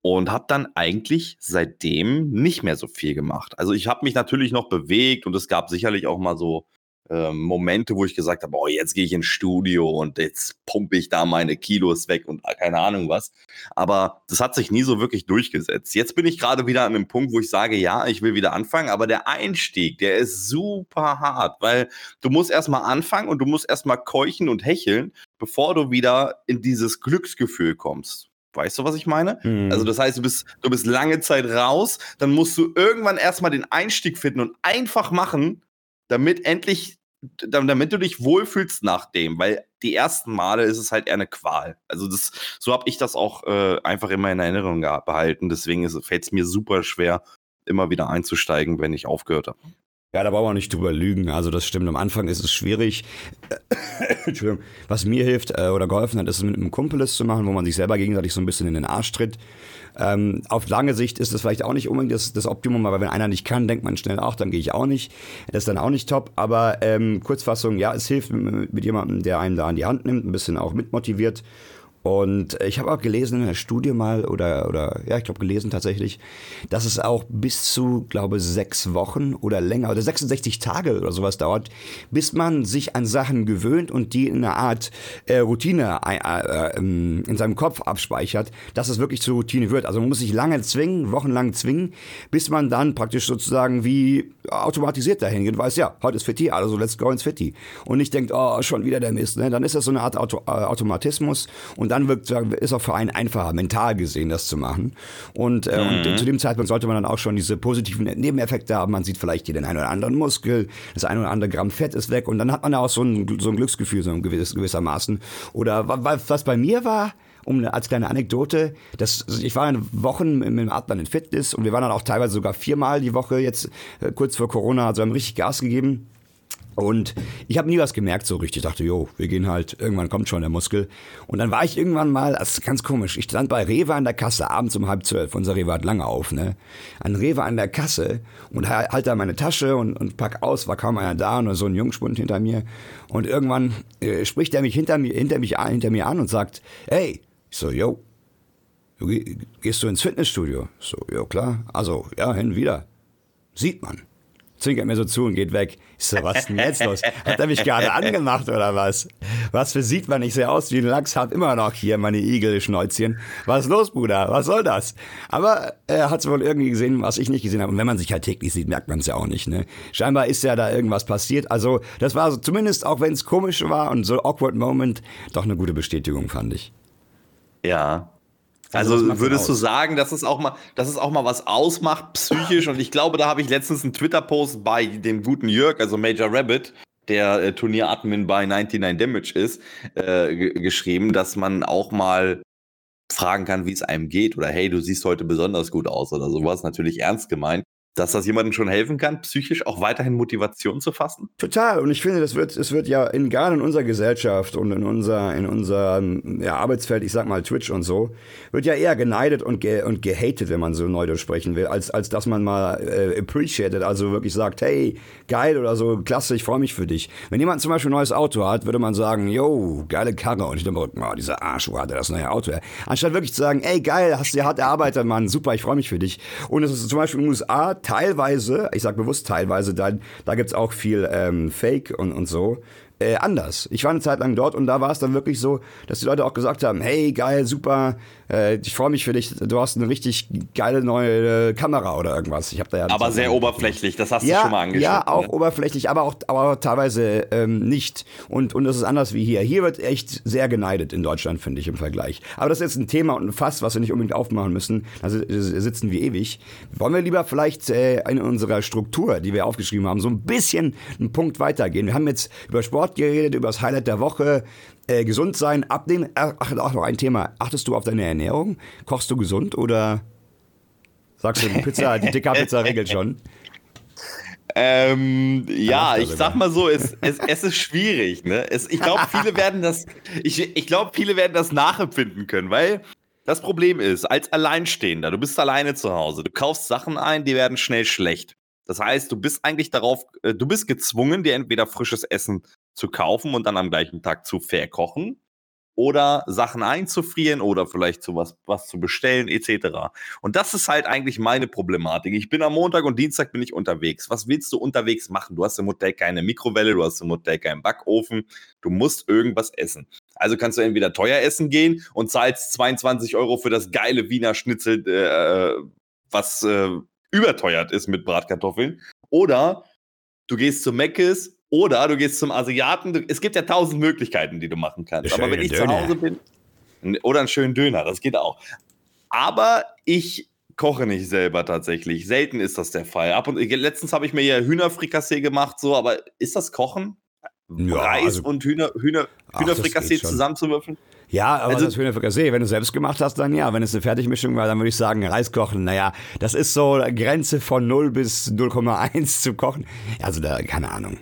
und habe dann eigentlich seitdem nicht mehr so viel gemacht. Also ich habe mich natürlich noch bewegt und es gab sicherlich auch mal so ähm, Momente, wo ich gesagt habe, oh, jetzt gehe ich ins Studio und jetzt pumpe ich da meine Kilos weg und keine Ahnung was. Aber das hat sich nie so wirklich durchgesetzt. Jetzt bin ich gerade wieder an einem Punkt, wo ich sage, ja, ich will wieder anfangen, aber der Einstieg, der ist super hart, weil du musst erstmal anfangen und du musst erstmal keuchen und hecheln, bevor du wieder in dieses Glücksgefühl kommst. Weißt du, was ich meine? Mhm. Also, das heißt, du bist, du bist lange Zeit raus, dann musst du irgendwann erstmal den Einstieg finden und einfach machen, damit endlich, damit du dich wohlfühlst nach dem, weil die ersten Male ist es halt eher eine Qual. Also das, so habe ich das auch äh, einfach immer in Erinnerung behalten. Deswegen fällt es mir super schwer, immer wieder einzusteigen, wenn ich aufgehört habe. Ja, da brauchen wir nicht drüber lügen. Also das stimmt. Am Anfang ist es schwierig. Entschuldigung. Was mir hilft äh, oder geholfen hat, ist es mit einem Kumpel zu machen, wo man sich selber gegenseitig so ein bisschen in den Arsch tritt. Ähm, auf lange Sicht ist das vielleicht auch nicht unbedingt das, das Optimum, aber wenn einer nicht kann, denkt man schnell auch, dann gehe ich auch nicht. Das ist dann auch nicht top. Aber ähm, Kurzfassung, ja, es hilft mit, mit jemandem, der einen da an die Hand nimmt, ein bisschen auch mitmotiviert. Und ich habe auch gelesen in der Studie mal, oder, oder ja, ich glaube gelesen tatsächlich, dass es auch bis zu, glaube sechs Wochen oder länger oder 66 Tage oder sowas dauert, bis man sich an Sachen gewöhnt und die in einer Art äh, Routine äh, äh, ähm, in seinem Kopf abspeichert, dass es wirklich zur Routine wird. Also man muss sich lange zwingen, wochenlang zwingen, bis man dann praktisch sozusagen wie automatisiert dahin geht und weiß, ja, heute ist Fitti, also let's go ins Fitti. Und nicht denkt, oh, schon wieder der Mist. Ne? Dann ist das so eine Art Auto, äh, Automatismus und dann wirkt, ist auch für einen einfacher, mental gesehen, das zu machen. Und, äh, mhm. und zu dem Zeitpunkt sollte man dann auch schon diese positiven Nebeneffekte haben. Man sieht vielleicht hier den einen oder anderen Muskel, das eine oder andere Gramm Fett ist weg und dann hat man auch so ein, so ein Glücksgefühl, so ein gewiss, gewissermaßen. Oder was bei mir war, um als kleine Anekdote, das, ich war in Wochen mit dem Atman in Fitness und wir waren dann auch teilweise sogar viermal die Woche jetzt äh, kurz vor Corona, also haben richtig Gas gegeben. Und ich habe nie was gemerkt so richtig. Ich dachte, jo, wir gehen halt, irgendwann kommt schon der Muskel. Und dann war ich irgendwann mal, das ist ganz komisch, ich stand bei Rewe an der Kasse abends um halb zwölf. Unser Rewe hat lange auf, ne? An Rewe an der Kasse und halt da meine Tasche und, und pack aus, war kaum einer da, nur so ein Jungspund hinter mir. Und irgendwann äh, spricht er mich hinter mir, hinter mich an, hinter mir an und sagt, hey, ich so, du, gehst du ins Fitnessstudio? So, jo, klar. Also, ja, hin wieder. Sieht man zwinkert mir so zu und geht weg. Ich so, was denn jetzt los? Hat er mich gerade angemacht oder was? Was für sieht man? Ich sehe aus wie ein Lachs, hab immer noch hier meine Igelschnäuzchen. Was ist los, Bruder? Was soll das? Aber er hat es wohl irgendwie gesehen, was ich nicht gesehen habe. Und wenn man sich halt täglich sieht, merkt man es ja auch nicht. Ne? Scheinbar ist ja da irgendwas passiert. Also das war so, zumindest, auch wenn es komisch war und so awkward Moment, doch eine gute Bestätigung, fand ich. Ja, also, also würdest du sagen, dass es auch mal, dass es auch mal was ausmacht psychisch? Und ich glaube, da habe ich letztens einen Twitter-Post bei dem guten Jörg, also Major Rabbit, der äh, Turnieradmin bei 99 Damage ist, äh, geschrieben, dass man auch mal fragen kann, wie es einem geht oder hey, du siehst heute besonders gut aus oder sowas. Natürlich ernst gemeint dass das jemandem schon helfen kann, psychisch auch weiterhin Motivation zu fassen? Total. Und ich finde, das wird, es wird ja in, gerade in unserer Gesellschaft und in unser, in unserem ja, Arbeitsfeld, ich sag mal Twitch und so, wird ja eher geneidet und, ge, und gehatet, wenn man so neu sprechen will, als, als dass man mal äh, appreciated, also wirklich sagt, hey, geil oder so, klasse, ich freue mich für dich. Wenn jemand zum Beispiel ein neues Auto hat, würde man sagen, yo, geile Karre. Und ich denke, oh, dieser Arsch, wo hat er das neue Auto? Anstatt wirklich zu sagen, ey, geil, hast du hart erarbeitet, Mann, super, ich freue mich für dich. Und es ist zum Beispiel in den USA teilweise, ich sage bewusst teilweise, da, da gibt es auch viel ähm, Fake und, und so, äh, anders. Ich war eine Zeit lang dort und da war es dann wirklich so, dass die Leute auch gesagt haben, hey, geil, super, äh, ich freue mich für dich, du hast eine richtig geile neue äh, Kamera oder irgendwas. Ich habe da ja aber sehr oberflächlich, das hast ja, du schon mal angeschaut. Ja, auch ne? oberflächlich, aber auch aber teilweise ähm, nicht. Und, und das ist anders wie hier. Hier wird echt sehr geneidet in Deutschland, finde ich, im Vergleich. Aber das ist jetzt ein Thema und ein Fass, was wir nicht unbedingt aufmachen müssen. Also sitzen wir ewig. Wollen wir lieber vielleicht äh, in unserer Struktur, die wir aufgeschrieben haben, so ein bisschen einen Punkt weitergehen? Wir haben jetzt über Sport geredet, über das Highlight der Woche, äh, gesund sein, abnehmen. Ach, auch noch ein Thema. Achtest du auf deine Ernährung? Kochst du gesund oder sagst du, die Pizza, die Dicker-Pizza regelt schon? Ähm, ja, ich sag mal so, es, es, es ist schwierig. Ne? Es, ich glaube, viele werden das, ich, ich glaube, viele werden das nachempfinden können, weil das Problem ist, als Alleinstehender, du bist alleine zu Hause, du kaufst Sachen ein, die werden schnell schlecht. Das heißt, du bist eigentlich darauf, äh, du bist gezwungen, dir entweder frisches Essen zu kaufen und dann am gleichen Tag zu verkochen oder Sachen einzufrieren oder vielleicht zu was, was zu bestellen etc. Und das ist halt eigentlich meine Problematik. Ich bin am Montag und Dienstag bin ich unterwegs. Was willst du unterwegs machen? Du hast im Hotel keine Mikrowelle, du hast im Hotel keinen Backofen, du musst irgendwas essen. Also kannst du entweder teuer essen gehen und zahlst 22 Euro für das geile Wiener Schnitzel, äh, was äh, überteuert ist mit Bratkartoffeln, oder du gehst zu Meckes oder du gehst zum Asiaten. Es gibt ja tausend Möglichkeiten, die du machen kannst. Aber wenn ich Döner. zu Hause bin. Oder einen schönen Döner, das geht auch. Aber ich koche nicht selber tatsächlich. Selten ist das der Fall. Ab und letztens habe ich mir ja Hühnerfrikassee gemacht, so, aber ist das Kochen? Ja, Reis also, und Hühner, Hühner, Hühnerfrikassee zusammenzuwürfeln? Ja, aber also, das Hühnerfrikassee, wenn du selbst gemacht hast, dann ja. Wenn es eine Fertigmischung war, dann würde ich sagen, Reis kochen. Naja, das ist so Grenze von 0 bis 0,1 zu kochen. Also da, keine Ahnung.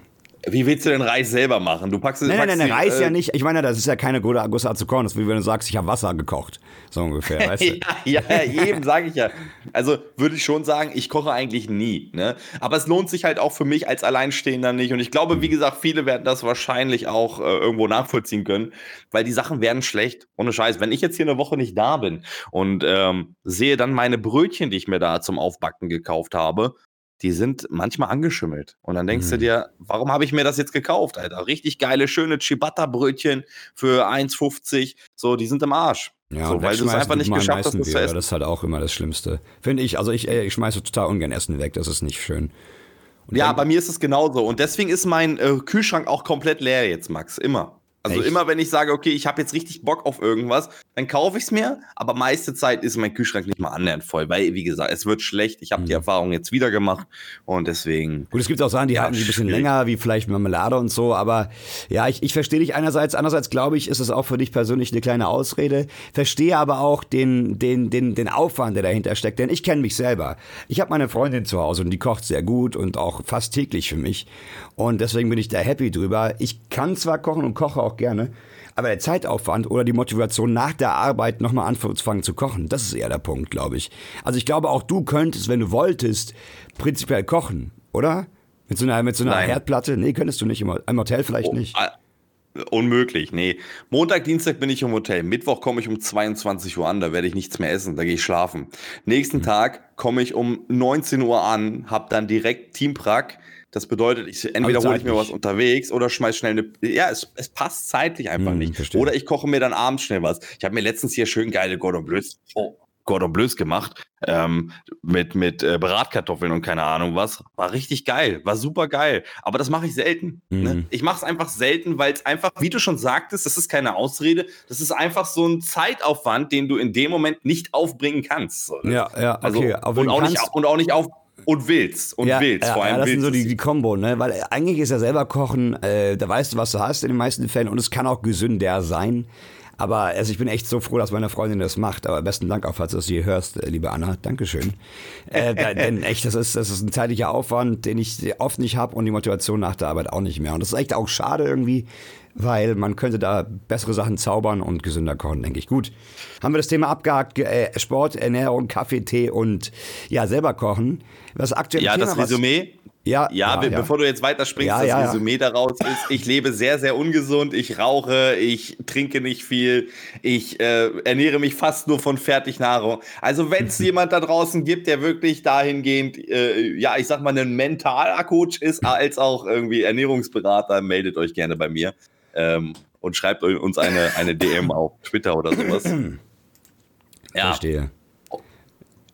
Wie willst du denn Reis selber machen? Du packst es Nein, nein, nein, Reis äh, ja nicht. Ich meine, das ist ja keine gute Gussart zu kochen. Das ist wie wenn du sagst, ich habe Wasser gekocht. So ungefähr, weißt du? ja, ja, eben, sage ich ja. Also würde ich schon sagen, ich koche eigentlich nie. Ne? Aber es lohnt sich halt auch für mich als Alleinstehender nicht. Und ich glaube, wie gesagt, viele werden das wahrscheinlich auch äh, irgendwo nachvollziehen können, weil die Sachen werden schlecht. Ohne Scheiß. Wenn ich jetzt hier eine Woche nicht da bin und ähm, sehe dann meine Brötchen, die ich mir da zum Aufbacken gekauft habe, die sind manchmal angeschimmelt. Und dann denkst mhm. du dir, warum habe ich mir das jetzt gekauft, Alter? Richtig geile, schöne Ciabatta-Brötchen für 1,50. So, die sind im Arsch. Ja, so, weil du es einfach nicht geschafft hast, das zu essen. Das ist halt auch immer das Schlimmste. Finde ich. Also ich, ich schmeiße total ungern Essen weg. Das ist nicht schön. Und ja, bei mir ist es genauso. Und deswegen ist mein äh, Kühlschrank auch komplett leer jetzt, Max. Immer. Also Echt? immer wenn ich sage, okay, ich habe jetzt richtig Bock auf irgendwas, dann kaufe ich es mir, aber meiste Zeit ist mein Kühlschrank nicht mal annähernd voll, weil, wie gesagt, es wird schlecht. Ich habe mhm. die Erfahrung jetzt wieder gemacht und deswegen. Gut, es gibt auch Sachen, die ja, halten ein bisschen länger, wie vielleicht Marmelade und so, aber ja, ich, ich verstehe dich einerseits, andererseits glaube ich, ist es auch für dich persönlich eine kleine Ausrede, verstehe aber auch den, den, den, den Aufwand, der dahinter steckt, denn ich kenne mich selber. Ich habe meine Freundin zu Hause und die kocht sehr gut und auch fast täglich für mich und deswegen bin ich da happy drüber. Ich kann zwar kochen und koche auch gerne, aber der Zeitaufwand oder die Motivation nach der Arbeit nochmal anfangen zu kochen, das ist eher der Punkt, glaube ich. Also ich glaube, auch du könntest, wenn du wolltest, prinzipiell kochen, oder? Mit so einer, mit so einer Herdplatte? Nee, könntest du nicht. Im, im Hotel vielleicht oh, nicht. Uh, unmöglich, nee. Montag, Dienstag bin ich im Hotel. Mittwoch komme ich um 22 Uhr an, da werde ich nichts mehr essen, da gehe ich schlafen. Nächsten mhm. Tag komme ich um 19 Uhr an, habe dann direkt Teamprack das bedeutet, ich, entweder hole ich mir was unterwegs oder schmeiß schnell eine. Ja, es, es passt zeitlich einfach hm, nicht. Verstehe. Oder ich koche mir dann abends schnell was. Ich habe mir letztens hier schön geile Gordon Bleus, oh, Gordon Bleus gemacht ähm, mit mit äh, Bratkartoffeln und keine Ahnung was. War richtig geil, war super geil. Aber das mache ich selten. Mhm. Ne? Ich mache es einfach selten, weil es einfach, wie du schon sagtest, das ist keine Ausrede. Das ist einfach so ein Zeitaufwand, den du in dem Moment nicht aufbringen kannst. So, ne? Ja, ja, okay. Also, und, auch nicht, und auch nicht auf und willst. Und ja, willst. Ja, vor allem ja, das sind so die, die Kombo, ne? Weil eigentlich ist ja selber Kochen, äh, da weißt du, was du hast in den meisten Fällen und es kann auch gesünder sein. Aber also ich bin echt so froh, dass meine Freundin das macht. Aber besten Dank auch, falls du das hier hörst, äh, liebe Anna. Dankeschön. Äh, denn echt, das ist, das ist ein zeitlicher Aufwand, den ich oft nicht habe und die Motivation nach der Arbeit auch nicht mehr. Und das ist echt auch schade irgendwie, weil man könnte da bessere Sachen zaubern und gesünder kochen, denke ich. Gut, haben wir das Thema abgehakt, äh, Sport, Ernährung, Kaffee, Tee und ja, selber kochen. Was aktuell Ja, Thema, das Resümee. Ja, ja, ja, bevor du jetzt weiterspringst, ja, das ja, Resümee daraus ist, ich lebe sehr, sehr ungesund, ich rauche, ich trinke nicht viel, ich äh, ernähre mich fast nur von Fertignahrung. Also wenn es jemand da draußen gibt, der wirklich dahingehend, äh, ja, ich sag mal, ein mentaler Coach ist, als auch irgendwie Ernährungsberater, meldet euch gerne bei mir ähm, und schreibt uns eine, eine DM auf Twitter oder sowas. ja. Verstehe.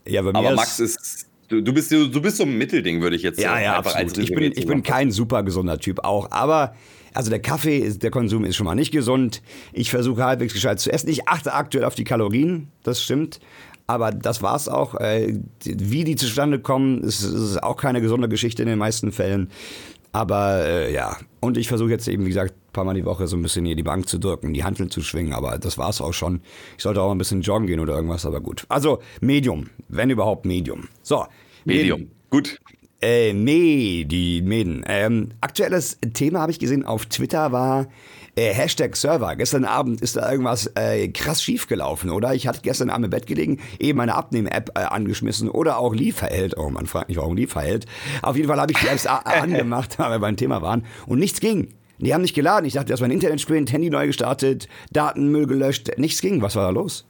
Ja, bei mir Aber Max ist, du, du, bist, du, bist so ein Mittelding, würde ich jetzt ja, ja, einfach absolut. Ich bin, ich bin kein super gesunder Typ auch, aber also der Kaffee, ist, der Konsum ist schon mal nicht gesund. Ich versuche halbwegs gescheit zu essen. Ich achte aktuell auf die Kalorien, das stimmt. Aber das war's auch. Äh, wie die zustande kommen, ist, ist auch keine gesunde Geschichte in den meisten Fällen. Aber äh, ja, und ich versuche jetzt eben, wie gesagt, paar Mal die Woche so ein bisschen hier die Bank zu drücken, die Handeln zu schwingen, aber das war's auch schon. Ich sollte auch ein bisschen joggen gehen oder irgendwas, aber gut. Also Medium, wenn überhaupt Medium. So. Medium, Medium. gut. Äh, Medi, Meden. Ähm, aktuelles Thema habe ich gesehen auf Twitter war äh, Hashtag Server. Gestern Abend ist da irgendwas äh, krass schief gelaufen, oder? Ich hatte gestern Abend im Bett gelegen, eben meine Abnehm-App äh, angeschmissen oder auch Lieferheld. Oh, man fragt mich, warum Lieferheld. Auf jeden Fall habe ich die Apps angemacht, weil wir beim Thema waren und nichts ging. Die haben nicht geladen. Ich dachte, das war ein Internet-Sprint, Handy neu gestartet, Datenmüll gelöscht. Nichts ging. Was war da los?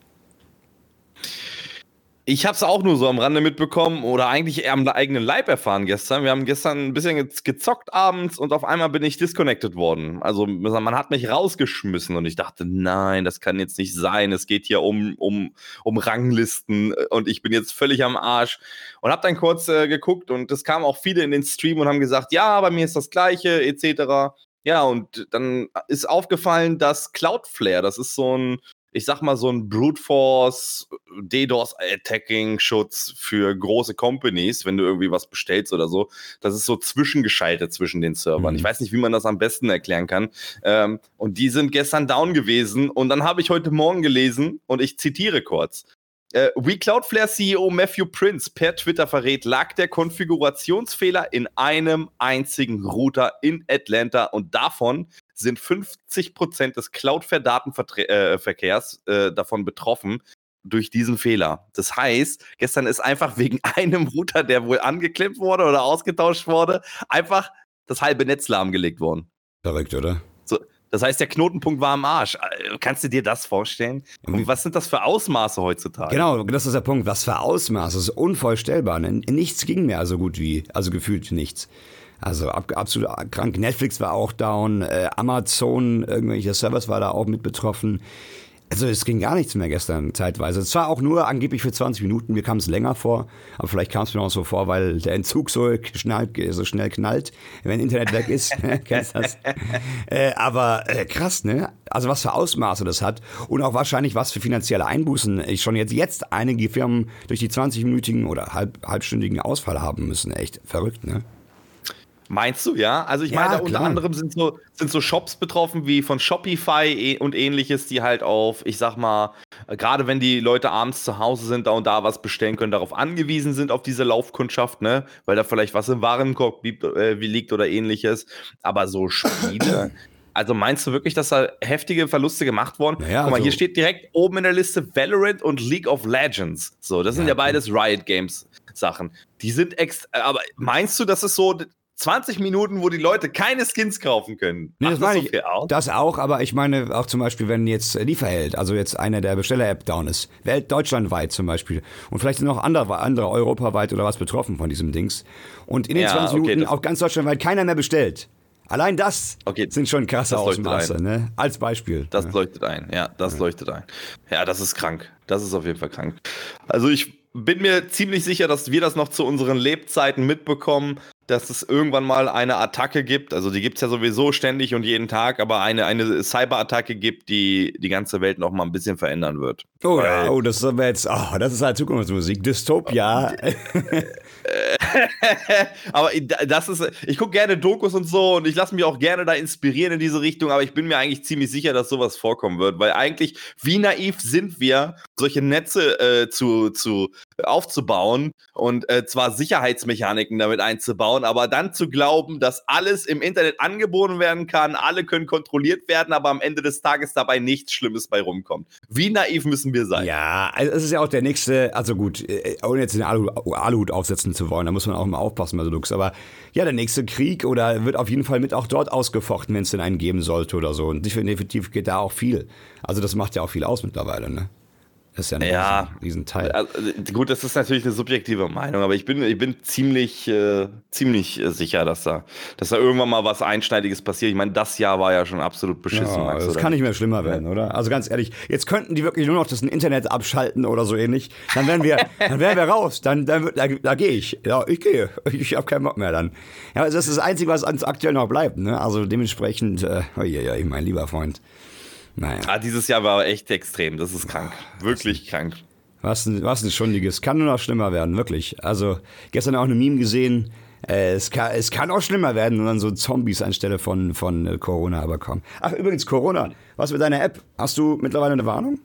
Ich habe es auch nur so am Rande mitbekommen oder eigentlich am eigenen Leib erfahren gestern. Wir haben gestern ein bisschen gezockt abends und auf einmal bin ich disconnected worden. Also man hat mich rausgeschmissen und ich dachte, nein, das kann jetzt nicht sein. Es geht hier um, um, um Ranglisten und ich bin jetzt völlig am Arsch. Und habe dann kurz äh, geguckt und es kamen auch viele in den Stream und haben gesagt, ja, bei mir ist das gleiche etc. Ja, und dann ist aufgefallen, dass Cloudflare, das ist so ein ich sag mal, so ein Brute Force DDoS-Attacking-Schutz für große Companies, wenn du irgendwie was bestellst oder so. Das ist so zwischengeschaltet zwischen den Servern. Mhm. Ich weiß nicht, wie man das am besten erklären kann. Ähm, und die sind gestern down gewesen. Und dann habe ich heute Morgen gelesen, und ich zitiere kurz. Äh, WeCloudflare CEO Matthew Prince per Twitter verrät, lag der Konfigurationsfehler in einem einzigen Router in Atlanta und davon sind 50 Prozent des Cloudflare-Datenverkehrs äh, äh, davon betroffen durch diesen Fehler. Das heißt, gestern ist einfach wegen einem Router, der wohl angeklemmt wurde oder ausgetauscht wurde, einfach das halbe Netz lahmgelegt worden. Verrückt, oder? Das heißt, der Knotenpunkt war am Arsch. Äh, kannst du dir das vorstellen? Und was sind das für Ausmaße heutzutage? Genau, das ist der Punkt. Was für Ausmaße? Das ist unvorstellbar. Nichts ging mehr so gut wie, also gefühlt nichts. Also ab, absolut krank. Netflix war auch down, äh, Amazon, irgendwelche Servers war da auch mit betroffen. Also es ging gar nichts mehr gestern zeitweise. Es war auch nur angeblich für 20 Minuten, mir kam es länger vor, aber vielleicht kam es mir auch so vor, weil der Entzug so, knallt, so schnell knallt, wenn Internet weg ist. Kennst das? Äh, aber äh, krass, ne? Also was für Ausmaße das hat und auch wahrscheinlich was für finanzielle Einbußen ich schon jetzt, jetzt einige Firmen durch die 20-minütigen oder halb, halbstündigen Ausfall haben müssen. Echt verrückt, ne? Meinst du, ja? Also ich ja, meine, unter anderem sind so, sind so Shops betroffen wie von Shopify e, und ähnliches, die halt auf, ich sag mal, gerade wenn die Leute abends zu Hause sind, da und da was bestellen können, darauf angewiesen sind, auf diese Laufkundschaft, ne? Weil da vielleicht was im Warenkorb äh, liegt oder ähnliches. Aber so Spiele. Also meinst du wirklich, dass da heftige Verluste gemacht wurden? Naja, Guck mal, also hier steht direkt oben in der Liste Valorant und League of Legends. So, das sind ja, ja beides Riot Games Sachen. Die sind extra. Aber meinst du, dass es so 20 Minuten, wo die Leute keine Skins kaufen können. Nee, das, meine so ich. Auch? Das auch, aber ich meine auch zum Beispiel, wenn jetzt Lieferheld, also jetzt einer der Besteller-App down ist, Welt deutschlandweit zum Beispiel und vielleicht sind noch andere, andere europaweit oder was betroffen von diesem Dings und in den ja, 20 okay, Minuten auch ganz deutschlandweit keiner mehr bestellt. Allein das okay, sind schon krasse Ausmaße, ne? Als Beispiel. Das ja. leuchtet ein, ja, das ja. leuchtet ein. Ja, das ist krank. Das ist auf jeden Fall krank. Also ich bin mir ziemlich sicher, dass wir das noch zu unseren Lebzeiten mitbekommen, dass es irgendwann mal eine Attacke gibt. Also die gibt es ja sowieso ständig und jeden Tag, aber eine, eine Cyber-Attacke gibt, die die ganze Welt noch mal ein bisschen verändern wird. Oh, ja, oh das ist jetzt, oh, das ist halt Zukunftsmusik. Dystopia. aber das ist, ich gucke gerne Dokus und so und ich lasse mich auch gerne da inspirieren in diese Richtung, aber ich bin mir eigentlich ziemlich sicher, dass sowas vorkommen wird, weil eigentlich, wie naiv sind wir, solche Netze äh, zu, zu aufzubauen und äh, zwar Sicherheitsmechaniken damit einzubauen, aber dann zu glauben, dass alles im Internet angeboten werden kann, alle können kontrolliert werden, aber am Ende des Tages dabei nichts Schlimmes bei rumkommt. Wie naiv müssen wir sein? Ja, also es ist ja auch der nächste, also gut, äh, ohne jetzt den Alu Aluhut aufsetzen zu wollen, da muss man auch mal aufpassen bei so Lux, aber ja, der nächste Krieg oder wird auf jeden Fall mit auch dort ausgefochten, wenn es denn einen geben sollte oder so. Und definitiv geht da auch viel. Also das macht ja auch viel aus mittlerweile, ne? Das ist ja ein ja, Riesenteil. Also, gut, das ist natürlich eine subjektive Meinung, aber ich bin, ich bin ziemlich, äh, ziemlich äh, sicher, dass da, dass da irgendwann mal was Einschneidiges passiert. Ich meine, das Jahr war ja schon absolut beschissen. Ja, das kann nicht mehr schlimmer werden, oder? Also ganz ehrlich, jetzt könnten die wirklich nur noch das Internet abschalten oder so ähnlich. Dann wären wir, dann wären wir raus. Dann, dann da, da gehe ich. Ja, ich gehe. Ich habe keinen Bock mehr dann. Ja, also das ist das Einzige, was uns aktuell noch bleibt. Ne? Also dementsprechend, äh, oh ja, ja, mein lieber Freund. Naja. Ah, dieses Jahr war echt extrem. Das ist krank. Wirklich krank. Was ein, was ein Schundiges. Kann nur noch schlimmer werden, wirklich. Also, gestern auch eine Meme gesehen. Äh, es, kann, es kann auch schlimmer werden und dann so Zombies anstelle von, von äh, Corona aber kommen. Ach, übrigens, Corona. Was mit deiner App? Hast du mittlerweile eine Warnung?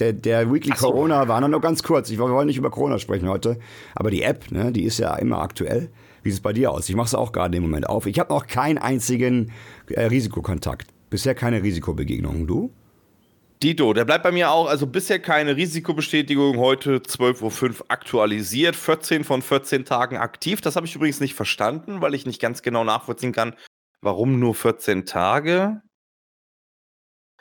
Der, der Weekly so. Corona war noch ganz kurz. Ich, wir wollen nicht über Corona sprechen heute. Aber die App, ne, die ist ja immer aktuell. Wie sieht es bei dir aus? Ich mache es auch gerade im Moment auf. Ich habe noch keinen einzigen äh, Risikokontakt. Bisher keine Risikobegegnung. Du? Dito, der bleibt bei mir auch, also bisher keine Risikobestätigung, heute 12.05 Uhr aktualisiert, 14 von 14 Tagen aktiv. Das habe ich übrigens nicht verstanden, weil ich nicht ganz genau nachvollziehen kann, warum nur 14 Tage.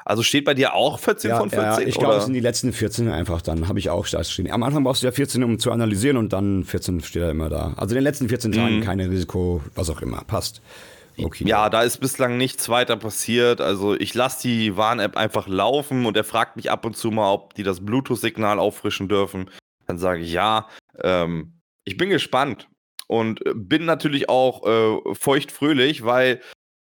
Also steht bei dir auch 14 ja, von 14? Ja, ich glaube, es sind die letzten 14 einfach dann, habe ich auch da stehen. Am Anfang brauchst du ja 14, um zu analysieren und dann 14 steht da immer da. Also in den letzten 14 Tagen mhm. keine Risiko, was auch immer, passt. Okay. Ja, da ist bislang nichts weiter passiert. Also ich lasse die Warn-App einfach laufen und er fragt mich ab und zu mal, ob die das Bluetooth-Signal auffrischen dürfen. Dann sage ich ja. Ähm, ich bin gespannt und bin natürlich auch äh, feuchtfröhlich, weil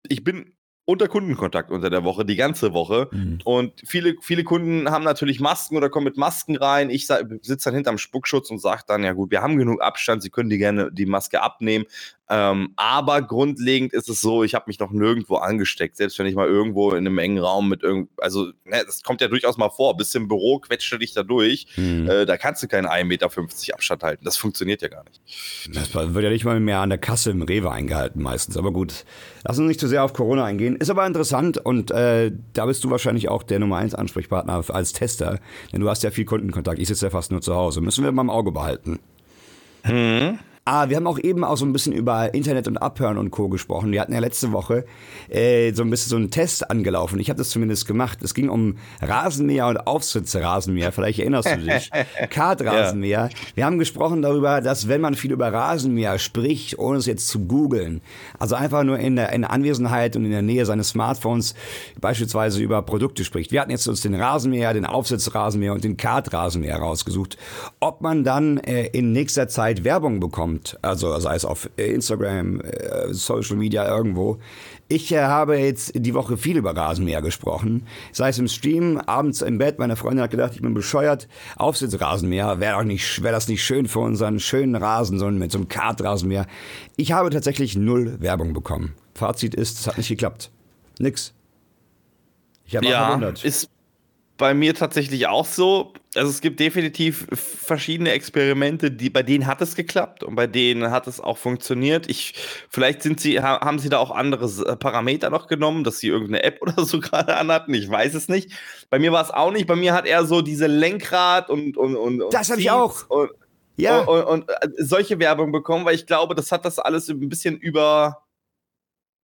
ich bin unter Kundenkontakt unter der Woche, die ganze Woche. Mhm. Und viele, viele Kunden haben natürlich Masken oder kommen mit Masken rein. Ich sitze dann hinterm Spuckschutz und sage dann, ja gut, wir haben genug Abstand, Sie können die gerne die Maske abnehmen. Ähm, aber grundlegend ist es so, ich habe mich noch nirgendwo angesteckt. Selbst wenn ich mal irgendwo in einem engen Raum mit irgend, also ne, das kommt ja durchaus mal vor. Bis im Büro quetscht du dich da durch. Mhm. Äh, da kannst du keinen 1,50 Meter Abstand halten. Das funktioniert ja gar nicht. Das wird ja nicht mal mehr an der Kasse im Rewe eingehalten meistens. Aber gut, lass uns nicht zu sehr auf Corona eingehen. Ist aber interessant und äh, da bist du wahrscheinlich auch der Nummer 1 Ansprechpartner als Tester. Denn du hast ja viel Kundenkontakt. Ich sitze ja fast nur zu Hause. Müssen wir mal im Auge behalten. Mhm. Ah, wir haben auch eben auch so ein bisschen über Internet und Abhören und Co. gesprochen. Wir hatten ja letzte Woche äh, so ein bisschen so einen Test angelaufen. Ich habe das zumindest gemacht. Es ging um Rasenmäher und Aufsitzrasenmäher. Vielleicht erinnerst du dich. Kartrasenmäher. Ja. Wir haben gesprochen darüber, dass wenn man viel über Rasenmäher spricht, ohne es jetzt zu googeln, also einfach nur in der, in der Anwesenheit und in der Nähe seines Smartphones beispielsweise über Produkte spricht. Wir hatten jetzt uns den Rasenmäher, den Aufsitzrasenmäher und den Kartrasenmäher rausgesucht. Ob man dann äh, in nächster Zeit Werbung bekommt, also sei es auf Instagram, äh, Social Media irgendwo. Ich äh, habe jetzt die Woche viel über Rasenmäher gesprochen. Sei es im Stream, abends im Bett. Meine Freundin hat gedacht, ich bin bescheuert. Aufsitzrasenmäher, wäre doch nicht, wäre das nicht schön für unseren schönen Rasen, sondern mit so einem Kartrasenmäher. Ich habe tatsächlich null Werbung bekommen. Fazit ist, es hat nicht geklappt. Nix. Ich habe ja, verwundert. Ist bei mir tatsächlich auch so. Also es gibt definitiv verschiedene Experimente, die bei denen hat es geklappt und bei denen hat es auch funktioniert. Ich vielleicht sind sie haben sie da auch andere äh, Parameter noch genommen, dass sie irgendeine App oder so gerade anhatten. Ich weiß es nicht. Bei mir war es auch nicht. Bei mir hat er so diese Lenkrad und und und, das habe ich auch. Und, ja. Und, und, und, äh, solche Werbung bekommen, weil ich glaube, das hat das alles ein bisschen über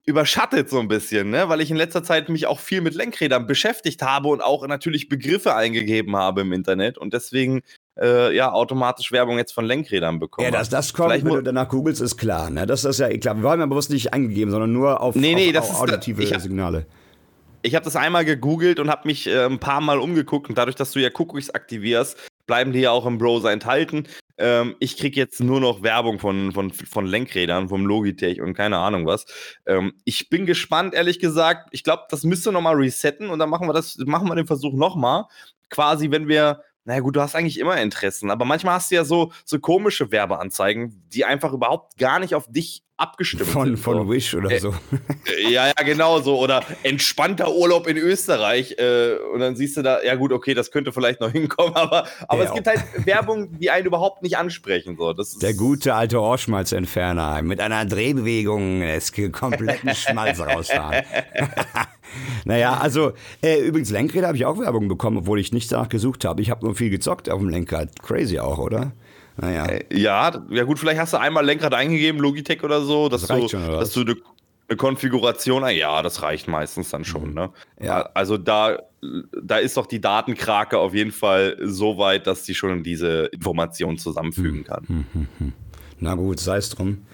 überschattet so ein bisschen, ne? weil ich in letzter Zeit mich auch viel mit Lenkrädern beschäftigt habe und auch natürlich Begriffe eingegeben habe im Internet und deswegen äh, ja automatisch Werbung jetzt von Lenkrädern bekommen. Ja, dass das kommt, Vielleicht wenn du danach googelst, ist klar. Ne? Das ist ja eh klar. Wir haben ja bewusst nicht eingegeben, sondern nur auf, nee, nee, auf, auf auditive ich, Signale. Ich habe das einmal gegoogelt und habe mich äh, ein paar Mal umgeguckt und dadurch, dass du ja Cookies aktivierst, bleiben die ja auch im Browser enthalten. Ähm, ich kriege jetzt nur noch Werbung von, von, von Lenkrädern, vom Logitech und keine Ahnung was. Ähm, ich bin gespannt, ehrlich gesagt. Ich glaube, das müsste nochmal resetten und dann machen wir das, machen wir den Versuch nochmal. Quasi, wenn wir naja gut, du hast eigentlich immer Interessen, aber manchmal hast du ja so, so komische Werbeanzeigen, die einfach überhaupt gar nicht auf dich abgestimmt von, sind. Von. Wish oder so. Äh, ja, ja, genau so. Oder entspannter Urlaub in Österreich. Äh, und dann siehst du da, ja gut, okay, das könnte vielleicht noch hinkommen, aber, aber ja, es gibt halt Werbung, die einen überhaupt nicht ansprechen. So. Das Der gute alte Ohrschmalzentferner mit einer Drehbewegung es kompletten Schmalz rausfahren. naja, also äh, übrigens Lenkräder habe ich auch Werbung bekommen, obwohl ich nicht danach gesucht habe. Ich habe nur viel gezockt auf dem Lenkrad. Crazy auch, oder? Naja. Äh, ja, ja gut, vielleicht hast du einmal Lenkrad eingegeben, Logitech oder so, dass, das du, schon, dass du eine, eine Konfiguration, ja, das reicht meistens dann schon. Mhm. Ne? Ja. Also da, da ist doch die Datenkrake auf jeden Fall so weit, dass die schon diese Informationen zusammenfügen mhm. kann. Mhm. Na gut, sei es drum.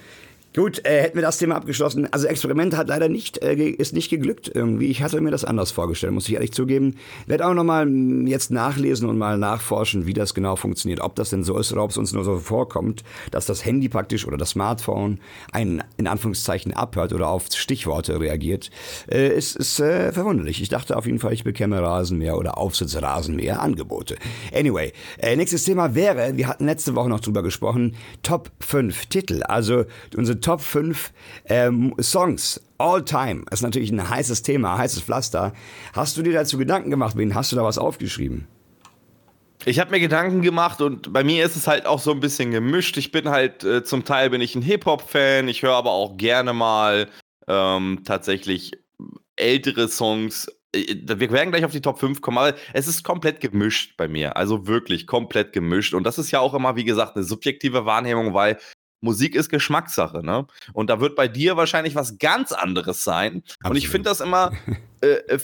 Gut, äh, hätten wir das Thema abgeschlossen. Also Experiment hat leider nicht, äh, ist nicht geglückt irgendwie. Ich hatte mir das anders vorgestellt, muss ich ehrlich zugeben. Werde auch nochmal hm, jetzt nachlesen und mal nachforschen, wie das genau funktioniert. Ob das denn so ist oder ob es uns nur so vorkommt, dass das Handy praktisch oder das Smartphone einen in Anführungszeichen abhört oder auf Stichworte reagiert. Äh, ist ist äh, verwunderlich. Ich dachte auf jeden Fall, ich bekäme Rasenmäher oder Aufsitzrasenmäher Angebote. Anyway, äh, nächstes Thema wäre, wir hatten letzte Woche noch drüber gesprochen, Top 5 Titel. Also unsere Top 5 ähm, Songs all time. Das ist natürlich ein heißes Thema, heißes Pflaster. Hast du dir dazu Gedanken gemacht, wen hast du da was aufgeschrieben? Ich habe mir Gedanken gemacht und bei mir ist es halt auch so ein bisschen gemischt. Ich bin halt äh, zum Teil bin ich ein Hip-Hop-Fan, ich höre aber auch gerne mal ähm, tatsächlich ältere Songs. Äh, wir werden gleich auf die Top 5 kommen, aber es ist komplett gemischt bei mir. Also wirklich komplett gemischt. Und das ist ja auch immer, wie gesagt, eine subjektive Wahrnehmung, weil Musik ist Geschmackssache, ne? Und da wird bei dir wahrscheinlich was ganz anderes sein. Absolut. Und ich finde das immer, äh, äh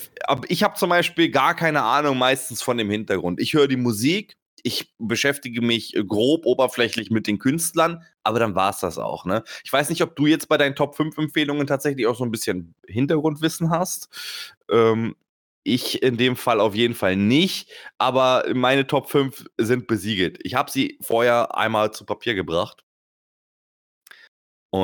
ich habe zum Beispiel gar keine Ahnung meistens von dem Hintergrund. Ich höre die Musik, ich beschäftige mich grob oberflächlich mit den Künstlern, aber dann war es das auch, ne? Ich weiß nicht, ob du jetzt bei deinen Top 5 Empfehlungen tatsächlich auch so ein bisschen Hintergrundwissen hast. Ähm, ich in dem Fall auf jeden Fall nicht, aber meine Top 5 sind besiegelt. Ich habe sie vorher einmal zu Papier gebracht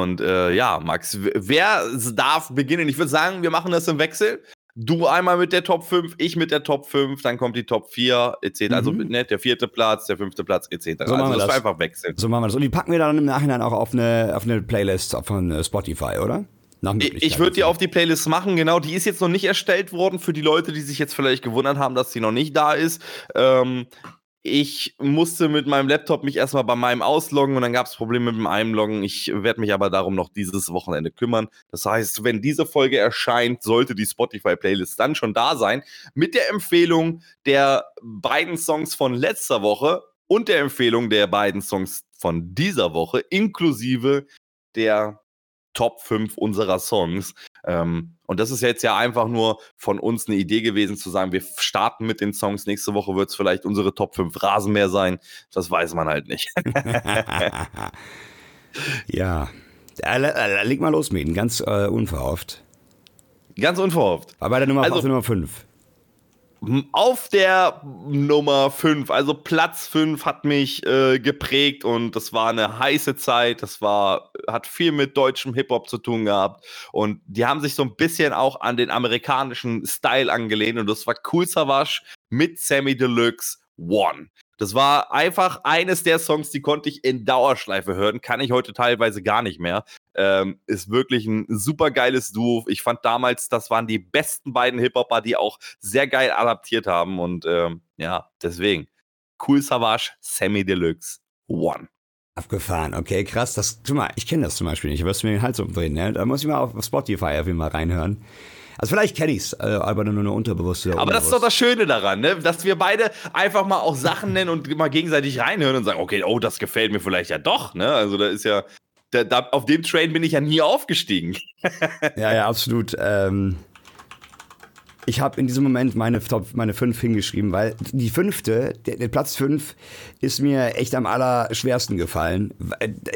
und äh, ja, Max, wer darf beginnen? Ich würde sagen, wir machen das im Wechsel. Du einmal mit der Top 5, ich mit der Top 5, dann kommt die Top 4, etc. Also, mhm. Also ne, der vierte Platz, der fünfte Platz, etc. So also das, das einfach wechseln. So machen wir das. Und die packen wir dann im Nachhinein auch auf eine, auf eine Playlist von äh, Spotify, oder? Ich würde die auf die Playlist machen, genau. Die ist jetzt noch nicht erstellt worden für die Leute, die sich jetzt vielleicht gewundert haben, dass sie noch nicht da ist. Ähm, ich musste mit meinem Laptop mich erstmal bei meinem ausloggen und dann gab es Probleme mit dem Einloggen. Ich werde mich aber darum noch dieses Wochenende kümmern. Das heißt, wenn diese Folge erscheint, sollte die Spotify-Playlist dann schon da sein. Mit der Empfehlung der beiden Songs von letzter Woche und der Empfehlung der beiden Songs von dieser Woche, inklusive der Top 5 unserer Songs. Ähm, und das ist jetzt ja einfach nur von uns eine Idee gewesen, zu sagen, wir starten mit den Songs. Nächste Woche wird es vielleicht unsere Top 5 Rasenmäher sein. Das weiß man halt nicht. ja. Äh, leg mal los, Mäden, ganz äh, unverhofft. Ganz unverhofft. Aber bei der Nummer, also, Nummer 5. Auf der Nummer 5, also Platz 5 hat mich äh, geprägt und das war eine heiße Zeit. Das war, hat viel mit deutschem Hip-Hop zu tun gehabt. Und die haben sich so ein bisschen auch an den amerikanischen Style angelehnt und das war Cool Savage mit Sammy Deluxe One. Das war einfach eines der Songs, die konnte ich in Dauerschleife hören. Kann ich heute teilweise gar nicht mehr. Ähm, ist wirklich ein super geiles Duo. Ich fand damals, das waren die besten beiden Hip-Hopper, die auch sehr geil adaptiert haben. Und ähm, ja, deswegen. Cool Savage, Sammy Deluxe, One. Abgefahren, okay, krass. Das, guck mal, ich kenne das zum Beispiel nicht. Du wirst mir den Hals umdrehen, ne? Da muss ich mal auf Spotify auf jeden Fall reinhören. Also vielleicht kenne ich es, äh, aber nur eine unterbewusste. Aber das ist doch das Schöne daran, ne? dass wir beide einfach mal auch Sachen nennen und mal gegenseitig reinhören und sagen, okay, oh, das gefällt mir vielleicht ja doch. Ne? Also da ist ja, da, da, auf dem Train bin ich ja nie aufgestiegen. ja, ja, absolut. Ähm, ich habe in diesem Moment meine Top, meine fünf hingeschrieben, weil die fünfte, der, der Platz fünf, ist mir echt am allerschwersten gefallen.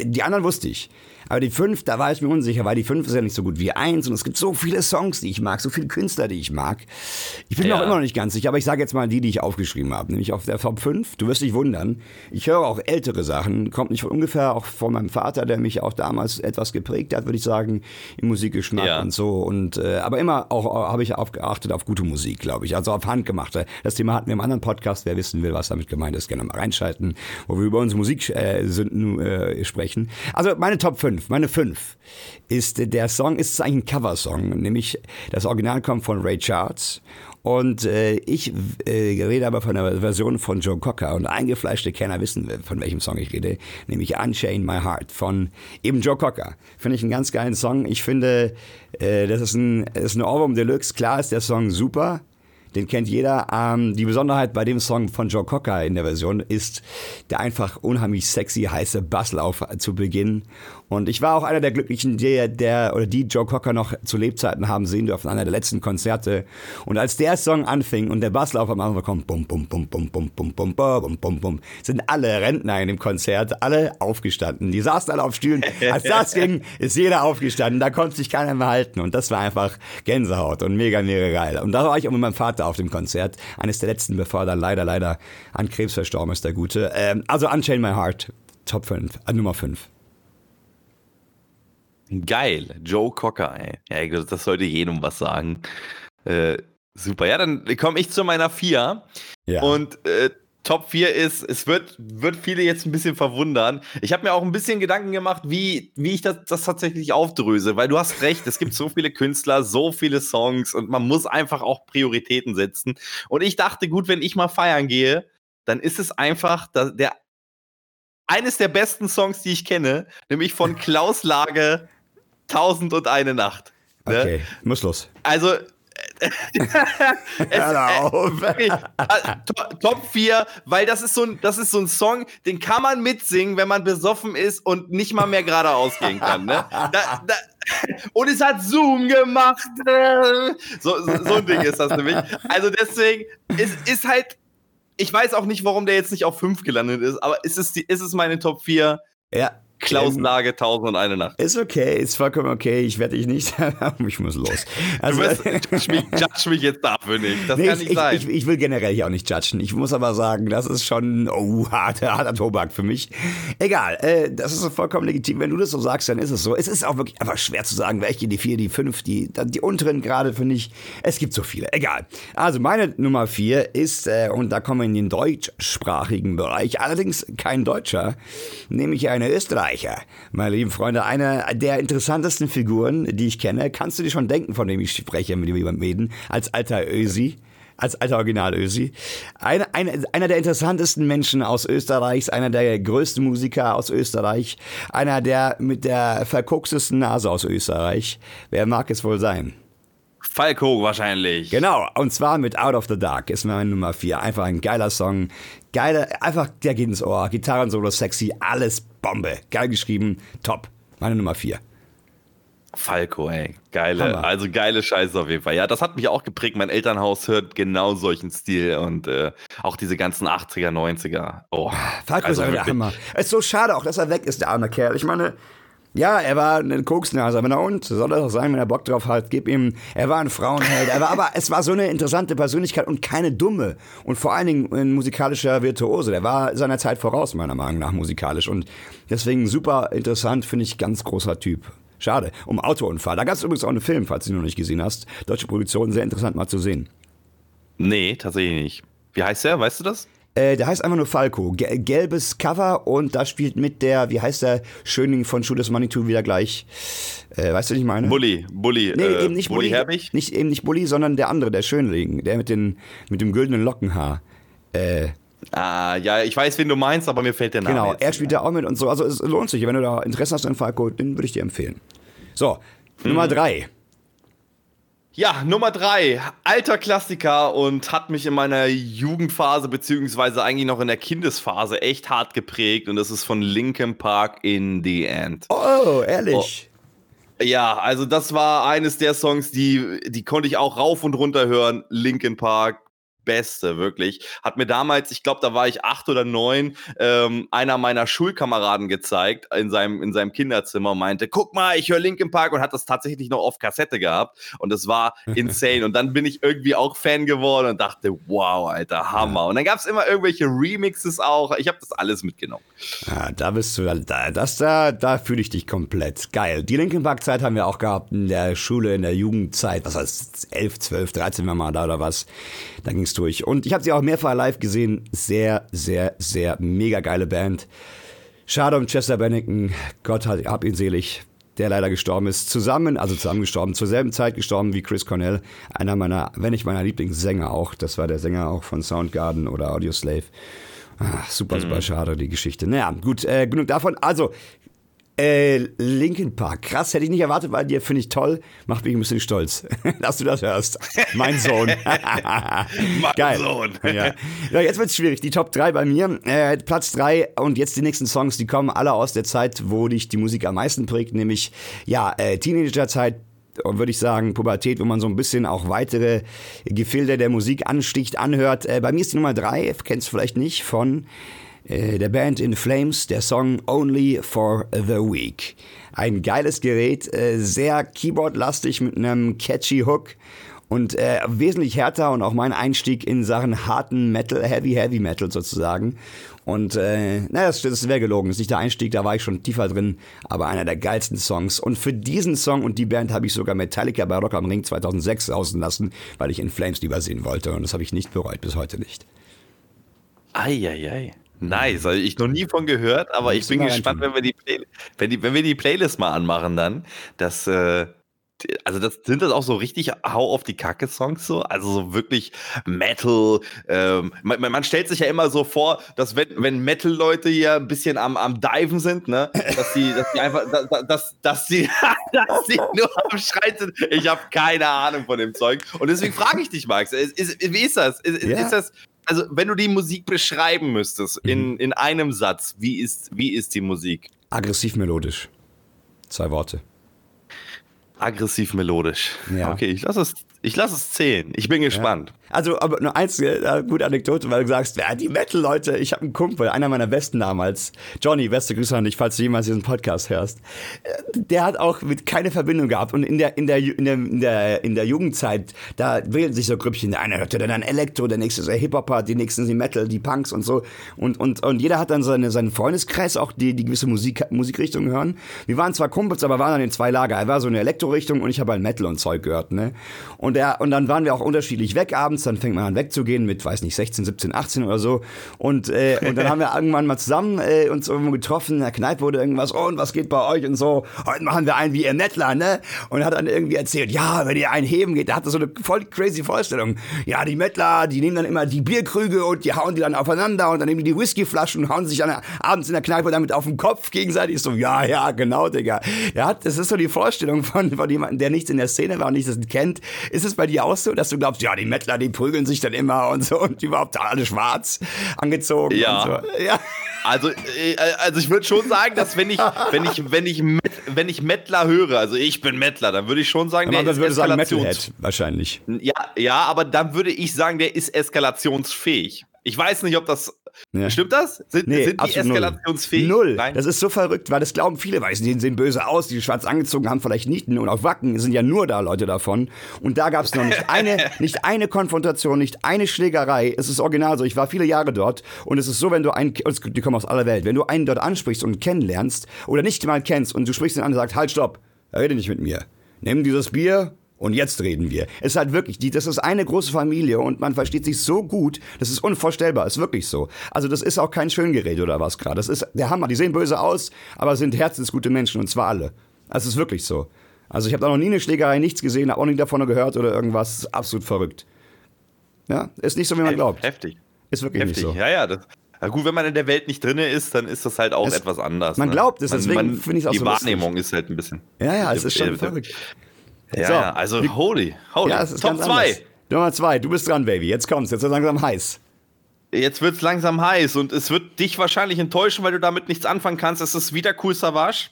Die anderen wusste ich. Aber die fünf, da war ich mir unsicher, weil die fünf ist ja nicht so gut wie eins und es gibt so viele Songs, die ich mag, so viele Künstler, die ich mag. Ich bin ja. mir auch immer noch nicht ganz sicher, aber ich sage jetzt mal die, die ich aufgeschrieben habe, nämlich auf der Top 5. Du wirst dich wundern. Ich höre auch ältere Sachen, kommt nicht von ungefähr, auch von meinem Vater, der mich auch damals etwas geprägt hat, würde ich sagen, im Musikgeschmack ja. und so. Und äh, aber immer auch äh, habe ich aufgeachtet auf gute Musik, glaube ich, also auf handgemachte. Das Thema hatten wir im anderen Podcast. Wer wissen will, was damit gemeint ist, gerne mal reinschalten, wo wir über unsere Musik äh, äh, sprechen. Also meine Top 5 fünf. Meine fünf ist, der Song ist eigentlich ein Coversong, nämlich das Original kommt von Ray Charles und äh, ich äh, rede aber von einer Version von Joe Cocker und eingefleischte Kenner wissen, von welchem Song ich rede, nämlich Unchain My Heart von eben Joe Cocker. Finde ich einen ganz geilen Song. Ich finde, äh, das ist ein, das ist ein Ohrwurm Deluxe. Klar ist der Song super, den kennt jeder. Ähm, die Besonderheit bei dem Song von Joe Cocker in der Version ist der einfach unheimlich sexy heiße Basslauf zu Beginn und ich war auch einer der Glücklichen, der, der oder die Joe Cocker noch zu Lebzeiten haben sehen dürfen, einer der letzten Konzerte. Und als der Song anfing und der Basslauf am Anfang kommt, bum, bum, bum, bum, bum, bum, bum, bum, bum, bum, sind alle Rentner in dem Konzert, alle aufgestanden. Die saßen alle auf Stühlen. Als das ging, ist jeder aufgestanden. Da konnte sich keiner mehr halten. Und das war einfach Gänsehaut und mega, mega geil. Und da war ich auch mit meinem Vater auf dem Konzert. Eines der letzten, bevor er leider, leider an Krebs verstorben ist, der Gute. Ähm, also Unchain My Heart, Top 5, äh, Nummer 5. Geil, Joe Cocker, ey. Ja, das sollte jedem was sagen. Äh, super. Ja, dann komme ich zu meiner 4. Ja. Und äh, Top 4 ist, es wird, wird viele jetzt ein bisschen verwundern. Ich habe mir auch ein bisschen Gedanken gemacht, wie, wie ich das, das tatsächlich aufdröse, weil du hast recht, es gibt so viele Künstler, so viele Songs und man muss einfach auch Prioritäten setzen. Und ich dachte, gut, wenn ich mal feiern gehe, dann ist es einfach der, eines der besten Songs, die ich kenne, nämlich von Klaus Lage Tausend und eine Nacht. Ne? Okay, muss los. Also, es, auf. Äh, Top 4, weil das ist, so ein, das ist so ein Song, den kann man mitsingen, wenn man besoffen ist und nicht mal mehr geradeaus gehen kann. Ne? Da, da, und es hat Zoom gemacht. So, so, so, ein Ding ist das nämlich. Also deswegen, es ist halt, ich weiß auch nicht, warum der jetzt nicht auf 5 gelandet ist, aber es ist, die, ist es meine Top 4. Ja, Klaus Lage, ähm, tausend und eine Nacht. Ist okay, ist vollkommen okay. Ich werde dich nicht. ich muss los. Also, du wirst, mich, judge mich jetzt dafür nicht. Das nee, kann nicht ich, sein. Ich, ich, will generell hier auch nicht judgen. Ich muss aber sagen, das ist schon oh, harter, harter Tobak für mich. Egal, äh, das ist vollkommen legitim. Wenn du das so sagst, dann ist es so. Es ist auch wirklich einfach schwer zu sagen, welche die vier, die fünf, die, die unteren gerade finde ich. Es gibt so viele. Egal. Also meine Nummer vier ist, äh, und da kommen wir in den deutschsprachigen Bereich, allerdings kein Deutscher, nämlich eine Österreicher. Österreicher. Meine lieben Freunde, eine der interessantesten Figuren, die ich kenne. Kannst du dir schon denken, von dem ich spreche mit jemandem Meden, als alter Ösi? als alter Original Ösi. Eine, eine, einer der interessantesten Menschen aus Österreichs, einer der größten Musiker aus Österreich, einer der mit der verkokstesten Nase aus Österreich. Wer mag es wohl sein? Falco wahrscheinlich. Genau, und zwar mit Out of the Dark ist meine Nummer 4. Einfach ein geiler Song, geile, einfach, der geht ins Ohr. Gitarren-Solo, sexy, alles Bombe. Geil geschrieben, top. Meine Nummer vier. Falco, ey. Geile, Hammer. also geile Scheiße auf jeden Fall. Ja, das hat mich auch geprägt. Mein Elternhaus hört genau solchen Stil und äh, auch diese ganzen 80er, 90er. Oh, Falco also ist der Hammer. Es ist so schade auch, dass er weg ist, der arme Kerl. Ich meine, ja, er war eine Koksnase, wenn er und, soll er doch sagen, wenn er Bock drauf hat, gib ihm, er war ein Frauenheld, er aber es war so eine interessante Persönlichkeit und keine dumme und vor allen Dingen ein musikalischer Virtuose, der war seiner Zeit voraus, meiner Meinung nach, musikalisch und deswegen super interessant, finde ich, ganz großer Typ. Schade, um Autounfall. Da gab es übrigens auch einen Film, falls du ihn noch nicht gesehen hast. Deutsche Produktion, sehr interessant mal zu sehen. Nee, tatsächlich nicht. Wie heißt der, weißt du das? Äh, der heißt einfach nur Falco. Gelbes Cover und da spielt mit der, wie heißt der, Schöning von Judas Manitou wieder gleich. Äh, weißt du, was ich meine? Bully, Bully. Nee, äh, eben nicht Bully. Bully nicht, eben nicht Bully, sondern der andere, der Schönling, der mit, den, mit dem güldenen Lockenhaar. Äh, Ah, ja, ich weiß, wen du meinst, aber mir fällt der Name. Genau, er spielt da auch mit und so. Also es lohnt sich. Wenn du da Interesse hast an Falco, den würde ich dir empfehlen. So, hm. Nummer drei. Ja, Nummer drei, alter Klassiker und hat mich in meiner Jugendphase beziehungsweise eigentlich noch in der Kindesphase echt hart geprägt und das ist von Linkin Park in the End. Oh, ehrlich. Oh. Ja, also das war eines der Songs, die, die konnte ich auch rauf und runter hören. Linkin Park, Beste, wirklich. Hat mir damals, ich glaube, da war ich acht oder neun, ähm, einer meiner Schulkameraden gezeigt in seinem, in seinem Kinderzimmer und meinte, guck mal, ich höre Linkin Park und hat das tatsächlich noch auf Kassette gehabt. Und das war insane. und dann bin ich irgendwie auch Fan geworden und dachte, wow, Alter, Hammer. Ja. Und dann gab es immer irgendwelche Remixes auch. Ich habe das alles mitgenommen. Ja, da bist du, da, das da, da fühle ich dich komplett. Geil. Die Linkin Park Zeit haben wir auch gehabt in der Schule, in der Jugendzeit. Was heißt, 11, 12, 13 war mal da oder was. Da ging es durch. Und ich habe sie auch mehrfach live gesehen. Sehr, sehr, sehr mega geile Band. Schade um Chester Bennington. Gott hat, hab ihn selig. Der leider gestorben ist. Zusammen, also zusammen gestorben, zur selben Zeit gestorben wie Chris Cornell. Einer meiner, wenn nicht meiner Lieblingssänger auch. Das war der Sänger auch von Soundgarden oder Audioslave. Ach, super, super mhm. schade, die Geschichte. Naja, gut, äh, genug davon. Also, äh, Linkin Park. Krass, hätte ich nicht erwartet bei dir, finde ich toll. Macht mich ein bisschen stolz, dass du das hörst. Mein Sohn. mein Geil. Sohn. ja. ja, jetzt wird's schwierig. Die Top 3 bei mir. Äh, Platz 3 und jetzt die nächsten Songs, die kommen alle aus der Zeit, wo dich die Musik am meisten prägt, nämlich ja, äh, Teenagerzeit, würde ich sagen, Pubertät, wo man so ein bisschen auch weitere Gefilde der Musik ansticht, anhört. Äh, bei mir ist die Nummer 3, kennst du vielleicht nicht, von der Band In Flames, der Song Only for the Week. Ein geiles Gerät, äh, sehr keyboardlastig mit einem catchy Hook und äh, wesentlich härter und auch mein Einstieg in Sachen harten Metal, Heavy, Heavy Metal sozusagen. Und äh, naja, das, das wäre gelogen. Das ist nicht der Einstieg, da war ich schon tiefer drin, aber einer der geilsten Songs. Und für diesen Song und die Band habe ich sogar Metallica bei Rock am Ring 2006 außen lassen, weil ich In Flames lieber sehen wollte. Und das habe ich nicht bereut, bis heute nicht. Eieiei. Ei, ei. Nice, also ich noch nie von gehört, aber ich bin gespannt, wenn wir, die Play wenn, die, wenn wir die Playlist mal anmachen dann, dass, äh, also das sind das auch so richtig Hau auf die Kacke Songs so, also so wirklich Metal. Ähm, man, man, stellt sich ja immer so vor, dass wenn, wenn Metal Leute hier ein bisschen am, am Diven sind, ne, dass die, dass die einfach, dass, dass, dass die, dass die nur am Schreien sind. Ich habe keine Ahnung von dem Zeug und deswegen frage ich dich, Max, ist, ist, wie ist das? Ist, ja. ist das also wenn du die Musik beschreiben müsstest mhm. in, in einem Satz, wie ist, wie ist die Musik? Aggressiv melodisch. Zwei Worte. Aggressiv melodisch. Ja. Okay, ich lasse es, lass es zählen. Ich bin gespannt. Ja. Also, aber nur eins, äh, gute Anekdote, weil du sagst, ja, die Metal-Leute, ich habe einen Kumpel, einer meiner besten damals, Johnny, beste Grüße an dich, falls du jemals diesen Podcast hörst. Äh, der hat auch mit keine Verbindung gehabt und in der, in der, in der, in der, in der Jugendzeit, da wählen sich so Grüppchen. Der eine hörte dann Elektro, der nächste ist Hip-Hop, die nächsten sind Metal, die Punks und so. Und, und, und jeder hat dann seine, seinen Freundeskreis auch, die, die gewisse Musik, Musikrichtungen hören. Wir waren zwar Kumpels, aber waren dann in zwei Lager. Er war so eine Elektro-Richtung und ich habe halt Metal und Zeug gehört, ne? Und er, und dann waren wir auch unterschiedlich weg abends, dann fängt man an wegzugehen mit, weiß nicht, 16, 17, 18 oder so. Und, äh, und dann haben wir irgendwann mal zusammen äh, uns irgendwo getroffen, in der Kneipe wurde irgendwas, oh, und was geht bei euch und so. Heute machen wir einen wie ihr Nettler, ne? Und hat dann irgendwie erzählt, ja, wenn ihr einen heben geht, da hat er so eine voll crazy Vorstellung. Ja, die Mettler, die nehmen dann immer die Bierkrüge und die hauen die dann aufeinander und dann nehmen die die Whiskyflaschen und hauen sich dann abends in der Kneipe damit auf den Kopf gegenseitig. So, ja, ja, genau, Digga. Hat, das ist so die Vorstellung von, von jemandem, der nicht in der Szene war und nicht das kennt, Ist es bei dir auch so, dass du glaubst, ja, die Mettler, die prügeln sich dann immer und so und überhaupt alle schwarz angezogen Ja. und so? Ja. Also, äh, also ich würde schon sagen, dass wenn ich, wenn ich, wenn ich, Met- wenn ich Mettler höre, also ich bin Mettler, dann würde ich schon sagen, der ist würde sagen Metalhead wahrscheinlich. Ja, ja, aber dann würde ich sagen, der ist eskalationsfähig. Ich weiß nicht, ob das. Ja. Stimmt das? Sind, Nee, sind die null. eskalationsfähig? Null. Nein. Das ist so verrückt, weil das glauben viele, weil die sehen böse aus, die schwarz angezogen haben, vielleicht Nieten und auf Wacken sind ja nur da Leute davon. Und da gab es noch nicht eine, nicht eine Konfrontation, nicht eine Schlägerei. Es ist original so. Ich war viele Jahre dort und es ist so, wenn du einen, die kommen aus aller Welt, wenn du einen dort ansprichst und kennenlernst oder nicht mal kennst und du sprichst ihn an und sagst, halt, stopp, rede nicht mit mir. Nimm dieses Bier und jetzt reden wir. Es ist halt wirklich, die, das ist eine große Familie und man versteht sich so gut, das ist unvorstellbar, ist wirklich so. Also das ist auch kein Schöngerät oder was gerade. Das ist der Hammer. Die sehen böse aus, aber sind herzensgute Menschen und zwar alle. Also es ist wirklich so. Also ich habe da noch nie eine Schlägerei, nichts gesehen, habe auch nicht davon gehört oder irgendwas. Das ist absolut verrückt. Ja, ist nicht so, wie man glaubt. Heftig. Ist wirklich Heftig. nicht so. Ja, ja. Das, ja, gut, wenn man in der Welt nicht drin ist, dann ist das halt auch Es- etwas anders. man ne? glaubt es, deswegen finde ich's auch Die so lustig. Wahrnehmung ist halt ein bisschen. Ja, ja, es ist schon verrückt. Ja, So. ja, also holy, holy. Ja, es ist Top ganz 2. anders. Nummer zwei, du bist dran, Baby. Jetzt kommt's, jetzt wird langsam heiß. Jetzt wird's langsam heiß und es wird dich wahrscheinlich enttäuschen, weil du damit nichts anfangen kannst. Es ist wieder Cool Savage.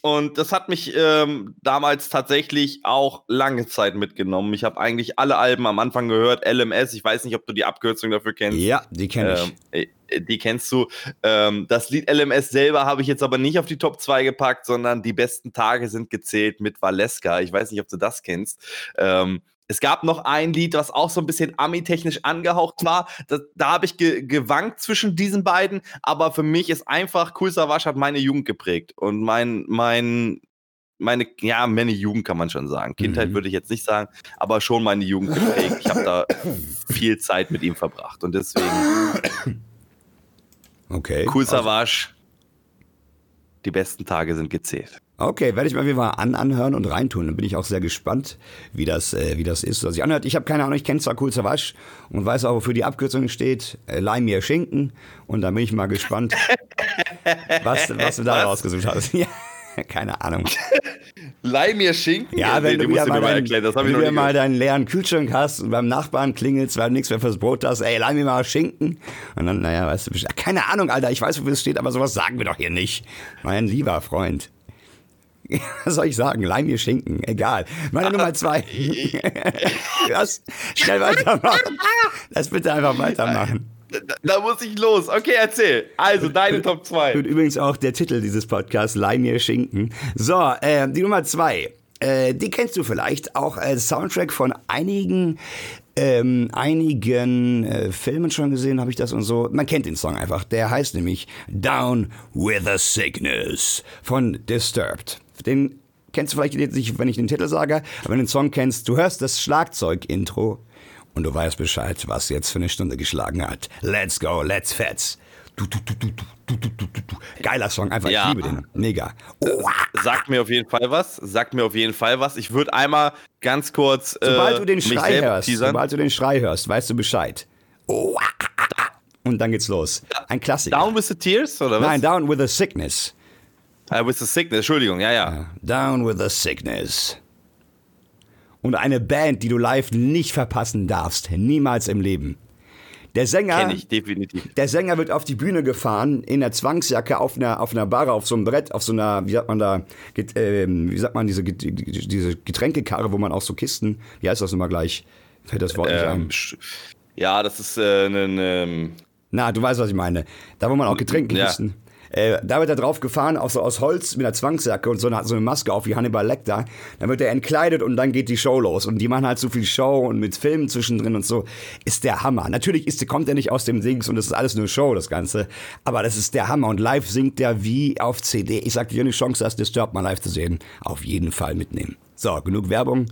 Und das hat mich ähm, damals tatsächlich auch lange Zeit mitgenommen. Ich habe eigentlich alle Alben am Anfang gehört, LMS. Ich weiß nicht, ob du die Abkürzung dafür kennst. Ja, die kenne ich. Ähm, äh, die kennst du. Ähm, das Lied LMS selber habe ich jetzt aber nicht auf die Top 2 gepackt, sondern die besten Tage sind gezählt mit Valeska. Ich weiß nicht, ob du das kennst. Ähm, es gab noch ein Lied, was auch so ein bisschen Ami-technisch angehaucht war. Da, da habe ich ge gewankt zwischen diesen beiden, aber für mich ist einfach Cool Savage hat meine Jugend geprägt und mein, mein, meine, ja, meine Jugend kann man schon sagen. Kindheit Mhm. würde ich jetzt nicht sagen, aber schon meine Jugend geprägt. Ich habe da viel Zeit mit ihm verbracht und deswegen Okay. Cool Savage. Die besten Tage sind gezählt. Okay, werde ich mir wieder an anhören und reintun. Dann bin ich auch sehr gespannt, wie das, äh, wie das ist, was sich anhört. Ich habe keine Ahnung, ich kenne zwar Cool Savage und weiß auch, wofür die Abkürzung steht. Äh, Leih mir Schinken. Und da bin ich mal gespannt, was, was du da Was? rausgesucht hast. Ja, keine Ahnung. Leih mir Schinken? Ja, wenn du wieder mal, deinen, das wenn du wieder mal deinen leeren Kühlschrank hast und beim Nachbarn klingelst, weil du nichts mehr fürs Brot hast, ey, leih mir mal Schinken. Und dann, naja, weißt du, keine Ahnung, Alter, ich weiß, wofür es steht, aber sowas sagen wir doch hier nicht. Mein lieber Freund. Was soll ich sagen? Leih mir Schinken, egal. Meine Nummer zwei. Was? Schnell weitermachen. Lass bitte einfach weitermachen. Da, da muss ich los. Okay, erzähl. Also, deine Top 2. Und übrigens auch der Titel dieses Podcasts, Leih mir Schinken. So, äh, die Nummer zwei. Äh, die kennst du vielleicht auch als Soundtrack von einigen, ähm, einigen äh, Filmen schon gesehen, habe ich das und so. Man kennt den Song einfach. Der heißt nämlich Down with a Sickness von Disturbed. Den kennst du vielleicht nicht, wenn ich den Titel sage, aber wenn du den Song kennst, du hörst das Schlagzeug-Intro und du weißt Bescheid, was jetzt für eine Stunde geschlagen hat. Let's go, let's fetz. Du, du, du, du, du, du, du, du. Geiler Song, einfach, ja. ich liebe den. Mega. Oha. Sagt mir auf jeden Fall was. Sagt mir auf jeden Fall was. Ich würde einmal ganz kurz. Äh, sobald äh, du den Schrei hörst, teasern. sobald du den Schrei hörst, weißt du Bescheid. Oha. Und dann geht's los. Ein Klassiker. Down with the Tears, oder was? Nein, Down with the Sickness. Uh, with the Sickness, Entschuldigung, ja, ja. Down with the Sickness. Und eine Band, die du live nicht verpassen darfst. Niemals im Leben. Der Sänger. Ich. Der Sänger wird auf die Bühne gefahren, in der Zwangsjacke, auf einer, auf einer Barre, auf so einem Brett, auf so einer, wie sagt man da, ähm, wie sagt man, diese, diese Getränkekarre, wo man auch so Kisten, wie heißt das nochmal gleich? Fällt das Wort nicht Ähm, ein. sch- ja, das ist äh, ein. Ähm, Na, du weißt, was ich meine. Da, wo man auch Getränke Ja. kisten. Äh, da wird er drauf gefahren, auch so aus Holz mit einer Zwangsjacke und so eine, so eine Maske auf wie Hannibal Lecter. Dann wird er entkleidet und dann geht die Show los. Und die machen halt so viel Show und mit Filmen zwischendrin und so. Ist der Hammer. Natürlich ist, kommt er nicht aus dem Dings und das ist alles nur Show, das Ganze. Aber das ist der Hammer. Und live singt er wie auf CD. Ich sag dir, eine Chance hast, Disturbed mal live zu sehen. Auf jeden Fall mitnehmen. So, genug Werbung.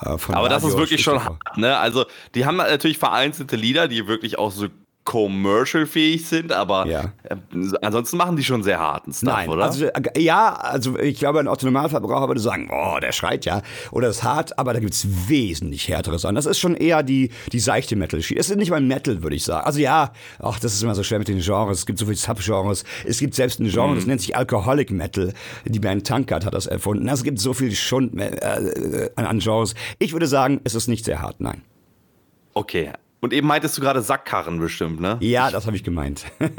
äh, von aber das Radio ist wirklich schon hart, ne? Also, die haben natürlich vereinzelte Lieder, die wirklich auch so commercial-fähig sind, aber Ja. äh, ansonsten machen die schon sehr harten Stuff, Nein, oder? also äh, ja, also ich glaube, ein Autonomalverbraucher würde sagen, oh, der schreit ja oder ist hart, aber da gibt's wesentlich härtere Sachen. Das ist schon eher die, die seichte Metal-Schiene. Es ist nicht mal Metal, würde ich sagen. Also ja, ach, das ist immer so schwer mit den Genres. Es gibt so viele Subgenres. Es gibt selbst ein Genre, das nennt sich Alcoholic Metal. Die Band Tankard hat das erfunden. Also es gibt so viel Schund äh, äh, an, an Genres. Ich würde sagen, es ist nicht sehr hart, nein. okay. Und eben meintest du gerade Sackkarren bestimmt, ne? Ja, das habe ich gemeint.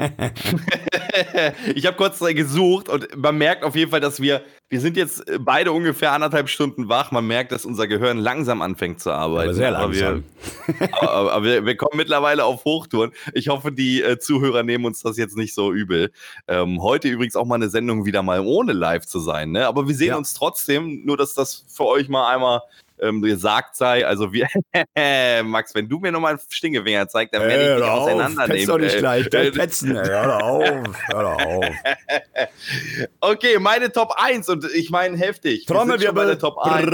Ich habe kurz gesucht und man merkt auf jeden Fall, dass wir, wir sind jetzt beide ungefähr anderthalb Stunden wach. Man merkt, dass unser Gehirn langsam anfängt zu arbeiten. Aber sehr Aber langsam. wir, aber, aber wir, wir kommen mittlerweile auf Hochtouren. Ich hoffe, die äh, Zuhörer nehmen uns das jetzt nicht so übel. Ähm, heute übrigens auch mal eine Sendung wieder mal ohne live zu sein. Ne? Aber wir sehen Ja. uns trotzdem, nur dass das für euch mal einmal ähm, gesagt sei. Also wir, Max, wenn du mir nochmal einen Stinkefinger zeigst, dann werde ich dich auseinandernehmen. Petz doch nicht gleich, gleich petzen, ey. Hör auf, hör auf. Okay, meine Top 1 und ich meine heftig. Wir bei der Top 1.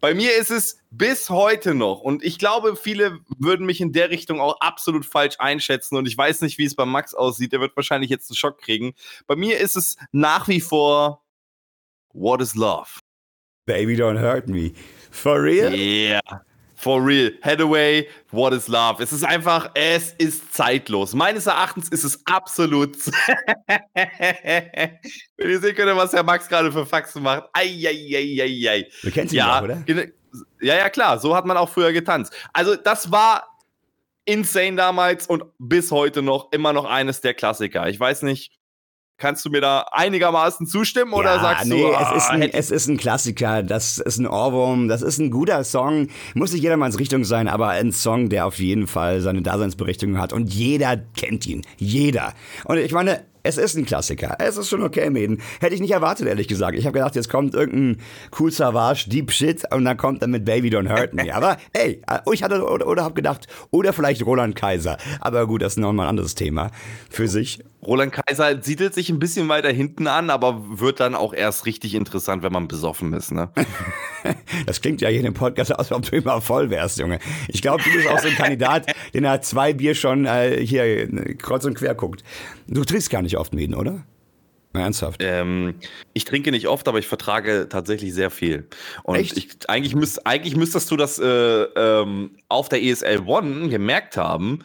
Bei mir ist es bis heute noch und ich glaube, viele würden mich in der Richtung auch absolut falsch einschätzen und ich weiß nicht, wie es bei Max aussieht. Der wird wahrscheinlich jetzt einen Schock kriegen. Bei mir ist es nach wie vor What is Love? Baby, don't hurt me. For real? Yeah. For real. Hathaway, what is love? Es ist einfach, es ist zeitlos. Meines Erachtens ist es absolut. Wenn ihr sehen könnt, was der Max gerade für Faxen macht. Eieieiei. Du kennst ihn Ja, doch, oder? ja, ja, klar. So hat man auch früher getanzt. Also, das war insane damals und bis heute noch immer noch eines der Klassiker. Ich weiß nicht, kannst du mir da einigermaßen zustimmen oder ja, sagst nee, du, es, ah, ist ein, es ist ein Klassiker, das ist ein Ohrwurm, das ist ein guter Song. Muss nicht jedermanns Richtung sein, aber ein Song, der auf jeden Fall seine Daseinsberechtigung hat und jeder kennt ihn. Jeder. Und ich meine, es ist ein Klassiker. Es ist schon okay, Mäden. Hätte ich nicht erwartet, ehrlich gesagt. Ich habe gedacht, jetzt kommt irgendein cool Savage, Deep Shit und dann kommt er mit Baby Don't Hurt Me. Aber ey, ich hatte oder, oder habe gedacht, oder vielleicht Roland Kaiser. Aber gut, das ist nochmal ein anderes Thema für sich. Roland Kaiser siedelt sich ein bisschen weiter hinten an, aber wird dann auch erst richtig interessant, wenn man besoffen ist, ne? Das klingt ja hier in dem Podcast, als ob du immer voll wärst, Junge. Ich glaube, du bist auch so ein Kandidat, den nach zwei Bier schon äh, hier kreuz und quer guckt. Du trinkst gar nicht oft Mieden, oder? Ernsthaft. Ähm, ich trinke nicht oft, aber ich vertrage tatsächlich sehr viel. Und Echt? Ich, eigentlich, müsst, eigentlich müsstest du das äh, ähm, auf der ESL One gemerkt haben,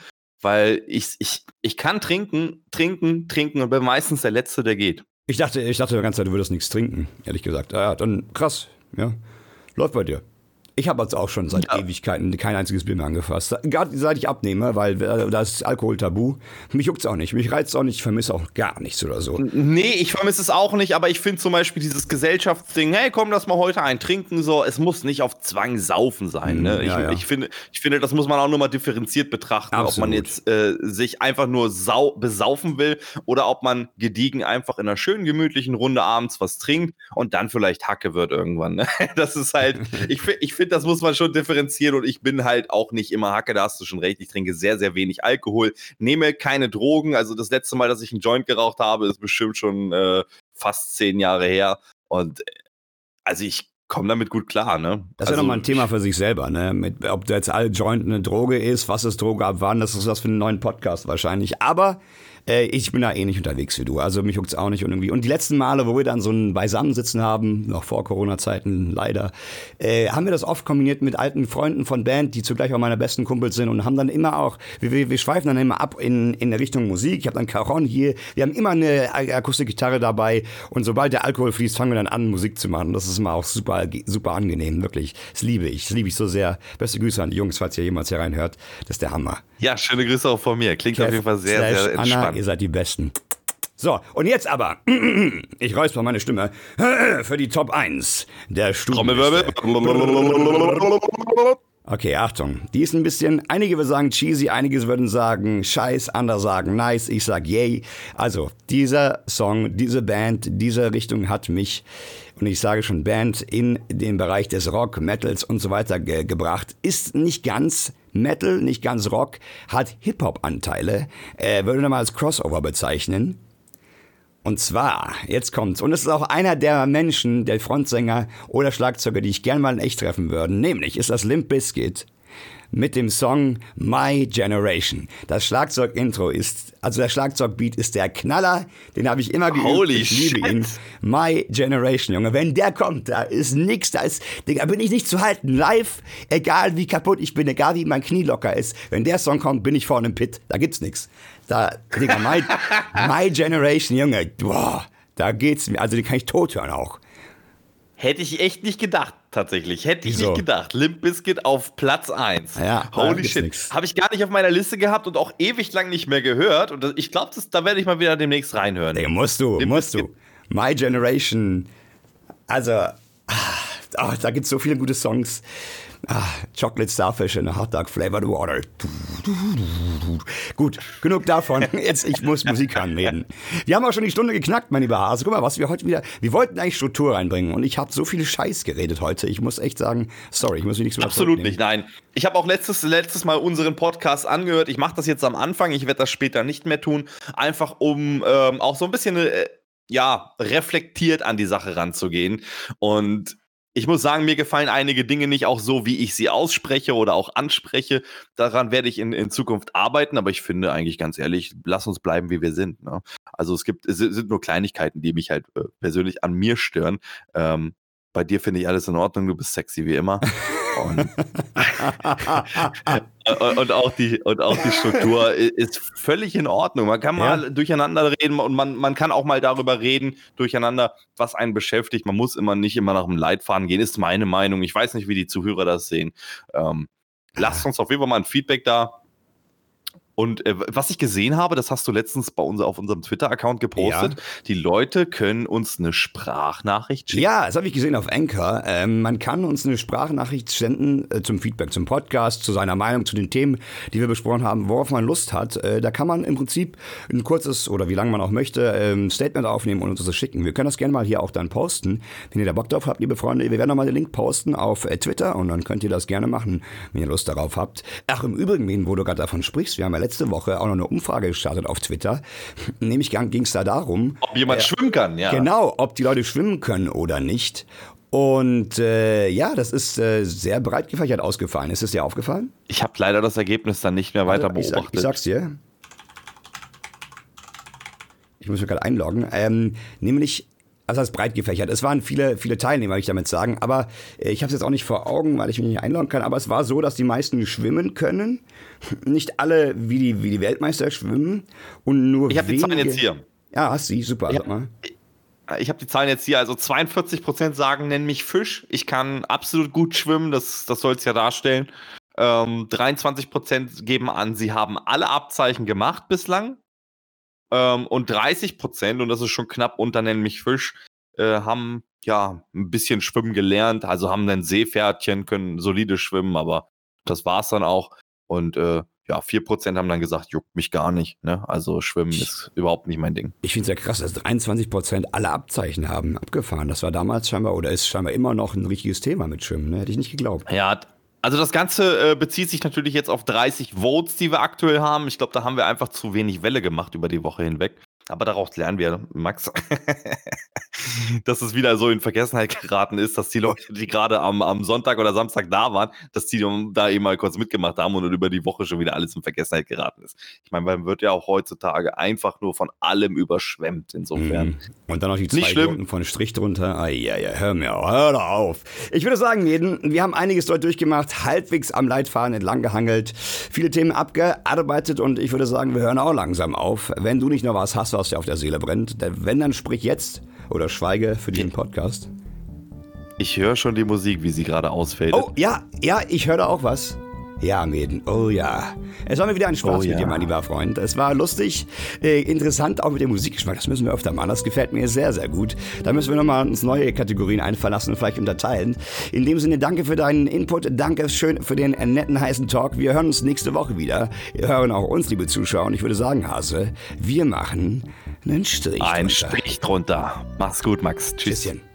weil ich, ich, ich kann trinken, trinken, trinken und bin meistens der Letzte, der geht. Ich dachte, ich dachte die ganze Zeit, du würdest nichts trinken, ehrlich gesagt. Ah, Ja, dann krass, ja. Läuft bei dir. Ich habe jetzt auch schon seit Ewigkeiten kein einziges Bier mehr angefasst. Gerade seit ich abnehme, weil äh, da ist Alkohol tabu. Mich juckt's auch nicht. Mich reizt auch nicht. Ich vermisse auch gar nichts oder so. Nee, ich vermisse es auch nicht, aber ich finde zum Beispiel dieses Gesellschaftsding, hey, komm, lass mal heute ein trinken, so, es muss nicht auf Zwang saufen sein. Ne? Mm, Ich, ja, ja. ich, finde, ich finde, das muss man auch nur mal differenziert betrachten, ob man Absolut. jetzt äh, sich einfach nur sau besaufen will oder ob man gediegen einfach in einer schönen, gemütlichen Runde abends was trinkt und dann vielleicht Hacke wird irgendwann. Ne? Das ist halt, ich, ich finde, das muss man schon differenzieren und ich bin halt auch nicht immer Hacke, da hast du schon recht. Ich trinke sehr, sehr wenig Alkohol, nehme keine Drogen. Also das letzte Mal, dass ich einen Joint geraucht habe, ist bestimmt schon äh, fast zehn Jahre her. Und äh, also ich komme damit gut klar, ne? Das ist ja also, nochmal ein Thema für sich selber, ne? Mit, ob da jetzt all Joint eine Droge ist, was ist Droge, ab wann, das ist was für einen neuen Podcast wahrscheinlich. Aber äh, ich bin da eh nicht unterwegs wie du. Also mich juckt's auch nicht und irgendwie. Und die letzten Male, wo wir dann so ein Beisammensitzen haben, noch vor Corona-Zeiten leider, äh, haben wir das oft kombiniert mit alten Freunden von Band, die zugleich auch meine besten Kumpels sind und haben dann immer auch, wir, wir, wir schweifen dann immer ab in, in Richtung Musik. Ich habe dann Caron hier, wir haben immer eine Akustikgitarre dabei und sobald der Alkohol fließt, fangen wir dann an, Musik zu machen. Das ist immer auch super, super angenehm, wirklich. Das liebe ich, das liebe ich so sehr. Beste Grüße an die Jungs, falls ihr jemals hier reinhört. Das ist der Hammer. Ja, schöne Grüße auch von mir. Klingt auf jeden Fall sehr, sehr Anna, entspannt. Ihr seid die Besten. So, und jetzt aber, ich räusper meine Stimme für die Top 1 der. Trommelwirbel. Okay, Achtung. Die ist ein bisschen, einige würden sagen cheesy, einige würden sagen scheiß, andere sagen nice, ich sag yay. Also, dieser Song, diese Band, diese Richtung hat mich, und ich sage schon Band, in den Bereich des Rock, Metals und so weiter ge gebracht. Ist nicht ganz Metal, nicht ganz Rock, hat Hip-Hop-Anteile, äh, würde man mal als Crossover bezeichnen. Und zwar, jetzt kommt's. Und es ist auch einer der Menschen, der Frontsänger oder Schlagzeuger, die ich gern mal in echt treffen würde. Nämlich ist das Limp Bizkit mit dem Song My Generation. Das Schlagzeug-Intro ist, also der Schlagzeugbeat ist der Knaller, den habe ich immer geübt. Holy ich liebe shit. ihn. My Generation, Junge. Wenn der kommt, da ist nix, da ist, Digga, bin ich nicht zu halten. Live, egal wie kaputt ich bin, egal wie mein Knie locker ist. Wenn der Song kommt, bin ich vorne im Pit. Da gibt's nix. Da, Digga, My, my Generation, Junge. Boah, da geht's mir, also den kann ich tot hören auch. Hätte ich echt nicht gedacht, tatsächlich. Hätte ich Wieso? nicht gedacht. Limp Bizkit auf Platz 1. Ja, Holy shit. Habe ich gar nicht auf meiner Liste gehabt und auch ewig lang nicht mehr gehört. Und ich glaube, da werde ich mal wieder demnächst reinhören. Ey, musst du, Limp musst du. My Generation. Also, ah, da gibt's so viele gute Songs. Ah, Chocolate Starfish in a Hot Dog Flavored Water. Gut, genug davon. Jetzt, ich muss Musik anmelden. Wir haben auch schon die Stunde geknackt, mein lieber Hase. Guck mal, was wir heute wieder. Wir wollten eigentlich Struktur reinbringen und ich habe so viel Scheiß geredet heute. Ich muss echt sagen, sorry, ich muss mich nichts mehr Absolut nicht, nein. Ich habe auch letztes, letztes Mal unseren Podcast angehört. Ich mache das jetzt am Anfang, ich werde das später nicht mehr tun. Einfach um ähm, auch so ein bisschen äh, ja, reflektiert an die Sache ranzugehen. Und ich muss sagen, mir gefallen einige Dinge nicht auch so, wie ich sie ausspreche oder auch anspreche. Daran werde ich in, in Zukunft arbeiten, aber ich finde eigentlich ganz ehrlich, lass uns bleiben, wie wir sind. Ne? Also es gibt, es sind nur Kleinigkeiten, die mich halt äh, persönlich an mir stören. Ähm, bei dir finde ich alles in Ordnung, du bist sexy wie immer. Und, und, auch die, und auch die Struktur ist völlig in Ordnung. Man kann mal Ja. durcheinander reden und man, man kann auch mal darüber reden, durcheinander, was einen beschäftigt. Man muss immer nicht immer nach dem Leitfaden gehen, ist meine Meinung. Ich weiß nicht, wie die Zuhörer das sehen. Ähm, lasst uns auf jeden Fall mal ein Feedback da. Und äh, was ich gesehen habe, das hast du letztens bei uns auf unserem Twitter-Account gepostet. Die Leute können uns eine Sprachnachricht schicken. Ja, das habe ich gesehen auf Anchor. Ähm, man kann uns eine Sprachnachricht senden äh, zum Feedback zum Podcast, zu seiner Meinung zu den Themen, die wir besprochen haben, worauf man Lust hat. Äh, da kann man im Prinzip ein kurzes oder wie lange man auch möchte, ähm, Statement aufnehmen und uns das schicken. Wir können das gerne mal hier auch dann posten. Wenn ihr da Bock drauf habt, liebe Freunde, wir werden nochmal den Link posten auf äh, Twitter und dann könnt ihr das gerne machen, wenn ihr Lust darauf habt. Ach, im Übrigen, wo du gerade davon sprichst, wir haben ja letzte Woche auch noch eine Umfrage gestartet auf Twitter. Nämlich ging es da darum, Ob jemand schwimmen kann, ja. Genau, ob die Leute schwimmen können oder nicht. Und äh, ja, das ist äh, sehr breit gefächert ausgefallen. Ist es dir aufgefallen? Ich habe leider das Ergebnis dann nicht mehr weiter ich, sag, beobachtet. ich sag's dir. Ich muss mich gerade einloggen. Ähm, nämlich, also das ist breit gefächert. Es waren viele, viele Teilnehmer, will ich damit sagen. Aber äh, ich habe es jetzt auch nicht vor Augen, weil ich mich nicht einloggen kann. Aber es war so, dass die meisten schwimmen können. Nicht alle wie die, wie die Weltmeister schwimmen. Und nur Ich habe die Zahlen jetzt hier. Ja, hast du sie. Super, Ja. sag mal. Ich habe die Zahlen jetzt hier. Also 42% sagen, nenn mich Fisch. Ich kann absolut gut schwimmen. Das, das soll es ja darstellen. Ähm, 23% geben an, sie haben alle Abzeichen gemacht bislang. Ähm, und 30%, und das ist schon knapp unter nenn mich Fisch, äh, haben ja ein bisschen schwimmen gelernt. Also haben ein Seepferdchen, können solide schwimmen, aber das war's dann auch. Und äh, ja, 4% haben dann gesagt, juckt mich gar nicht. Ne? Also schwimmen ist überhaupt nicht mein Ding. Ich finde es ja krass, dass 23 Prozent alle Abzeichen haben abgefahren. Das war damals scheinbar oder ist scheinbar immer noch ein richtiges Thema mit Schwimmen. Ne? Hätte ich nicht geglaubt. Ja, also das Ganze äh, bezieht sich natürlich jetzt auf 30 Votes, die wir aktuell haben. Ich glaube, da haben wir einfach zu wenig Welle gemacht über die Woche hinweg. Aber daraus lernen wir, Max, dass es wieder so in Vergessenheit geraten ist, dass die Leute, die gerade am, am Sonntag oder Samstag da waren, dass die da eben mal kurz mitgemacht haben und dann über die Woche schon wieder alles in Vergessenheit geraten ist. Ich meine, man wird ja auch heutzutage einfach nur von allem überschwemmt. Insofern. Mhm. Und dann noch die zwei Nicht schlimm. Idioten von Strich drunter. Ai, ai, ai, hör mir, hör doch auf. Ich würde sagen, Jeden, wir haben einiges dort durchgemacht, halbwegs am Leitfaden entlang gehangelt, viele Themen abgearbeitet und ich würde sagen, wir hören auch langsam auf. Wenn du nicht noch was hast, was dir auf der Seele brennt, wenn, dann sprich jetzt oder schweige für diesen Podcast. Ich höre schon die Musik, wie sie gerade ausfällt. Oh, ja, ja, ich höre da auch was. Ja, Mäden, oh ja. Es war mir wieder ein Spaß Oh mit ja. dir, mein lieber Freund. Es war lustig, äh, interessant, auch mit dem Musikgeschmack. Das müssen wir öfter machen. Das gefällt mir sehr, sehr gut. Da müssen wir nochmal uns neue Kategorien einverlassen und vielleicht unterteilen. In dem Sinne, danke für deinen Input. Danke schön für den netten, heißen Talk. Wir hören uns nächste Woche wieder. Wir hören auch uns, liebe Zuschauer. Und ich würde sagen, Hase, wir machen einen Strich. Ein drunter. Strich drunter. Mach's gut, Max. Tschüss. Tschüsschen.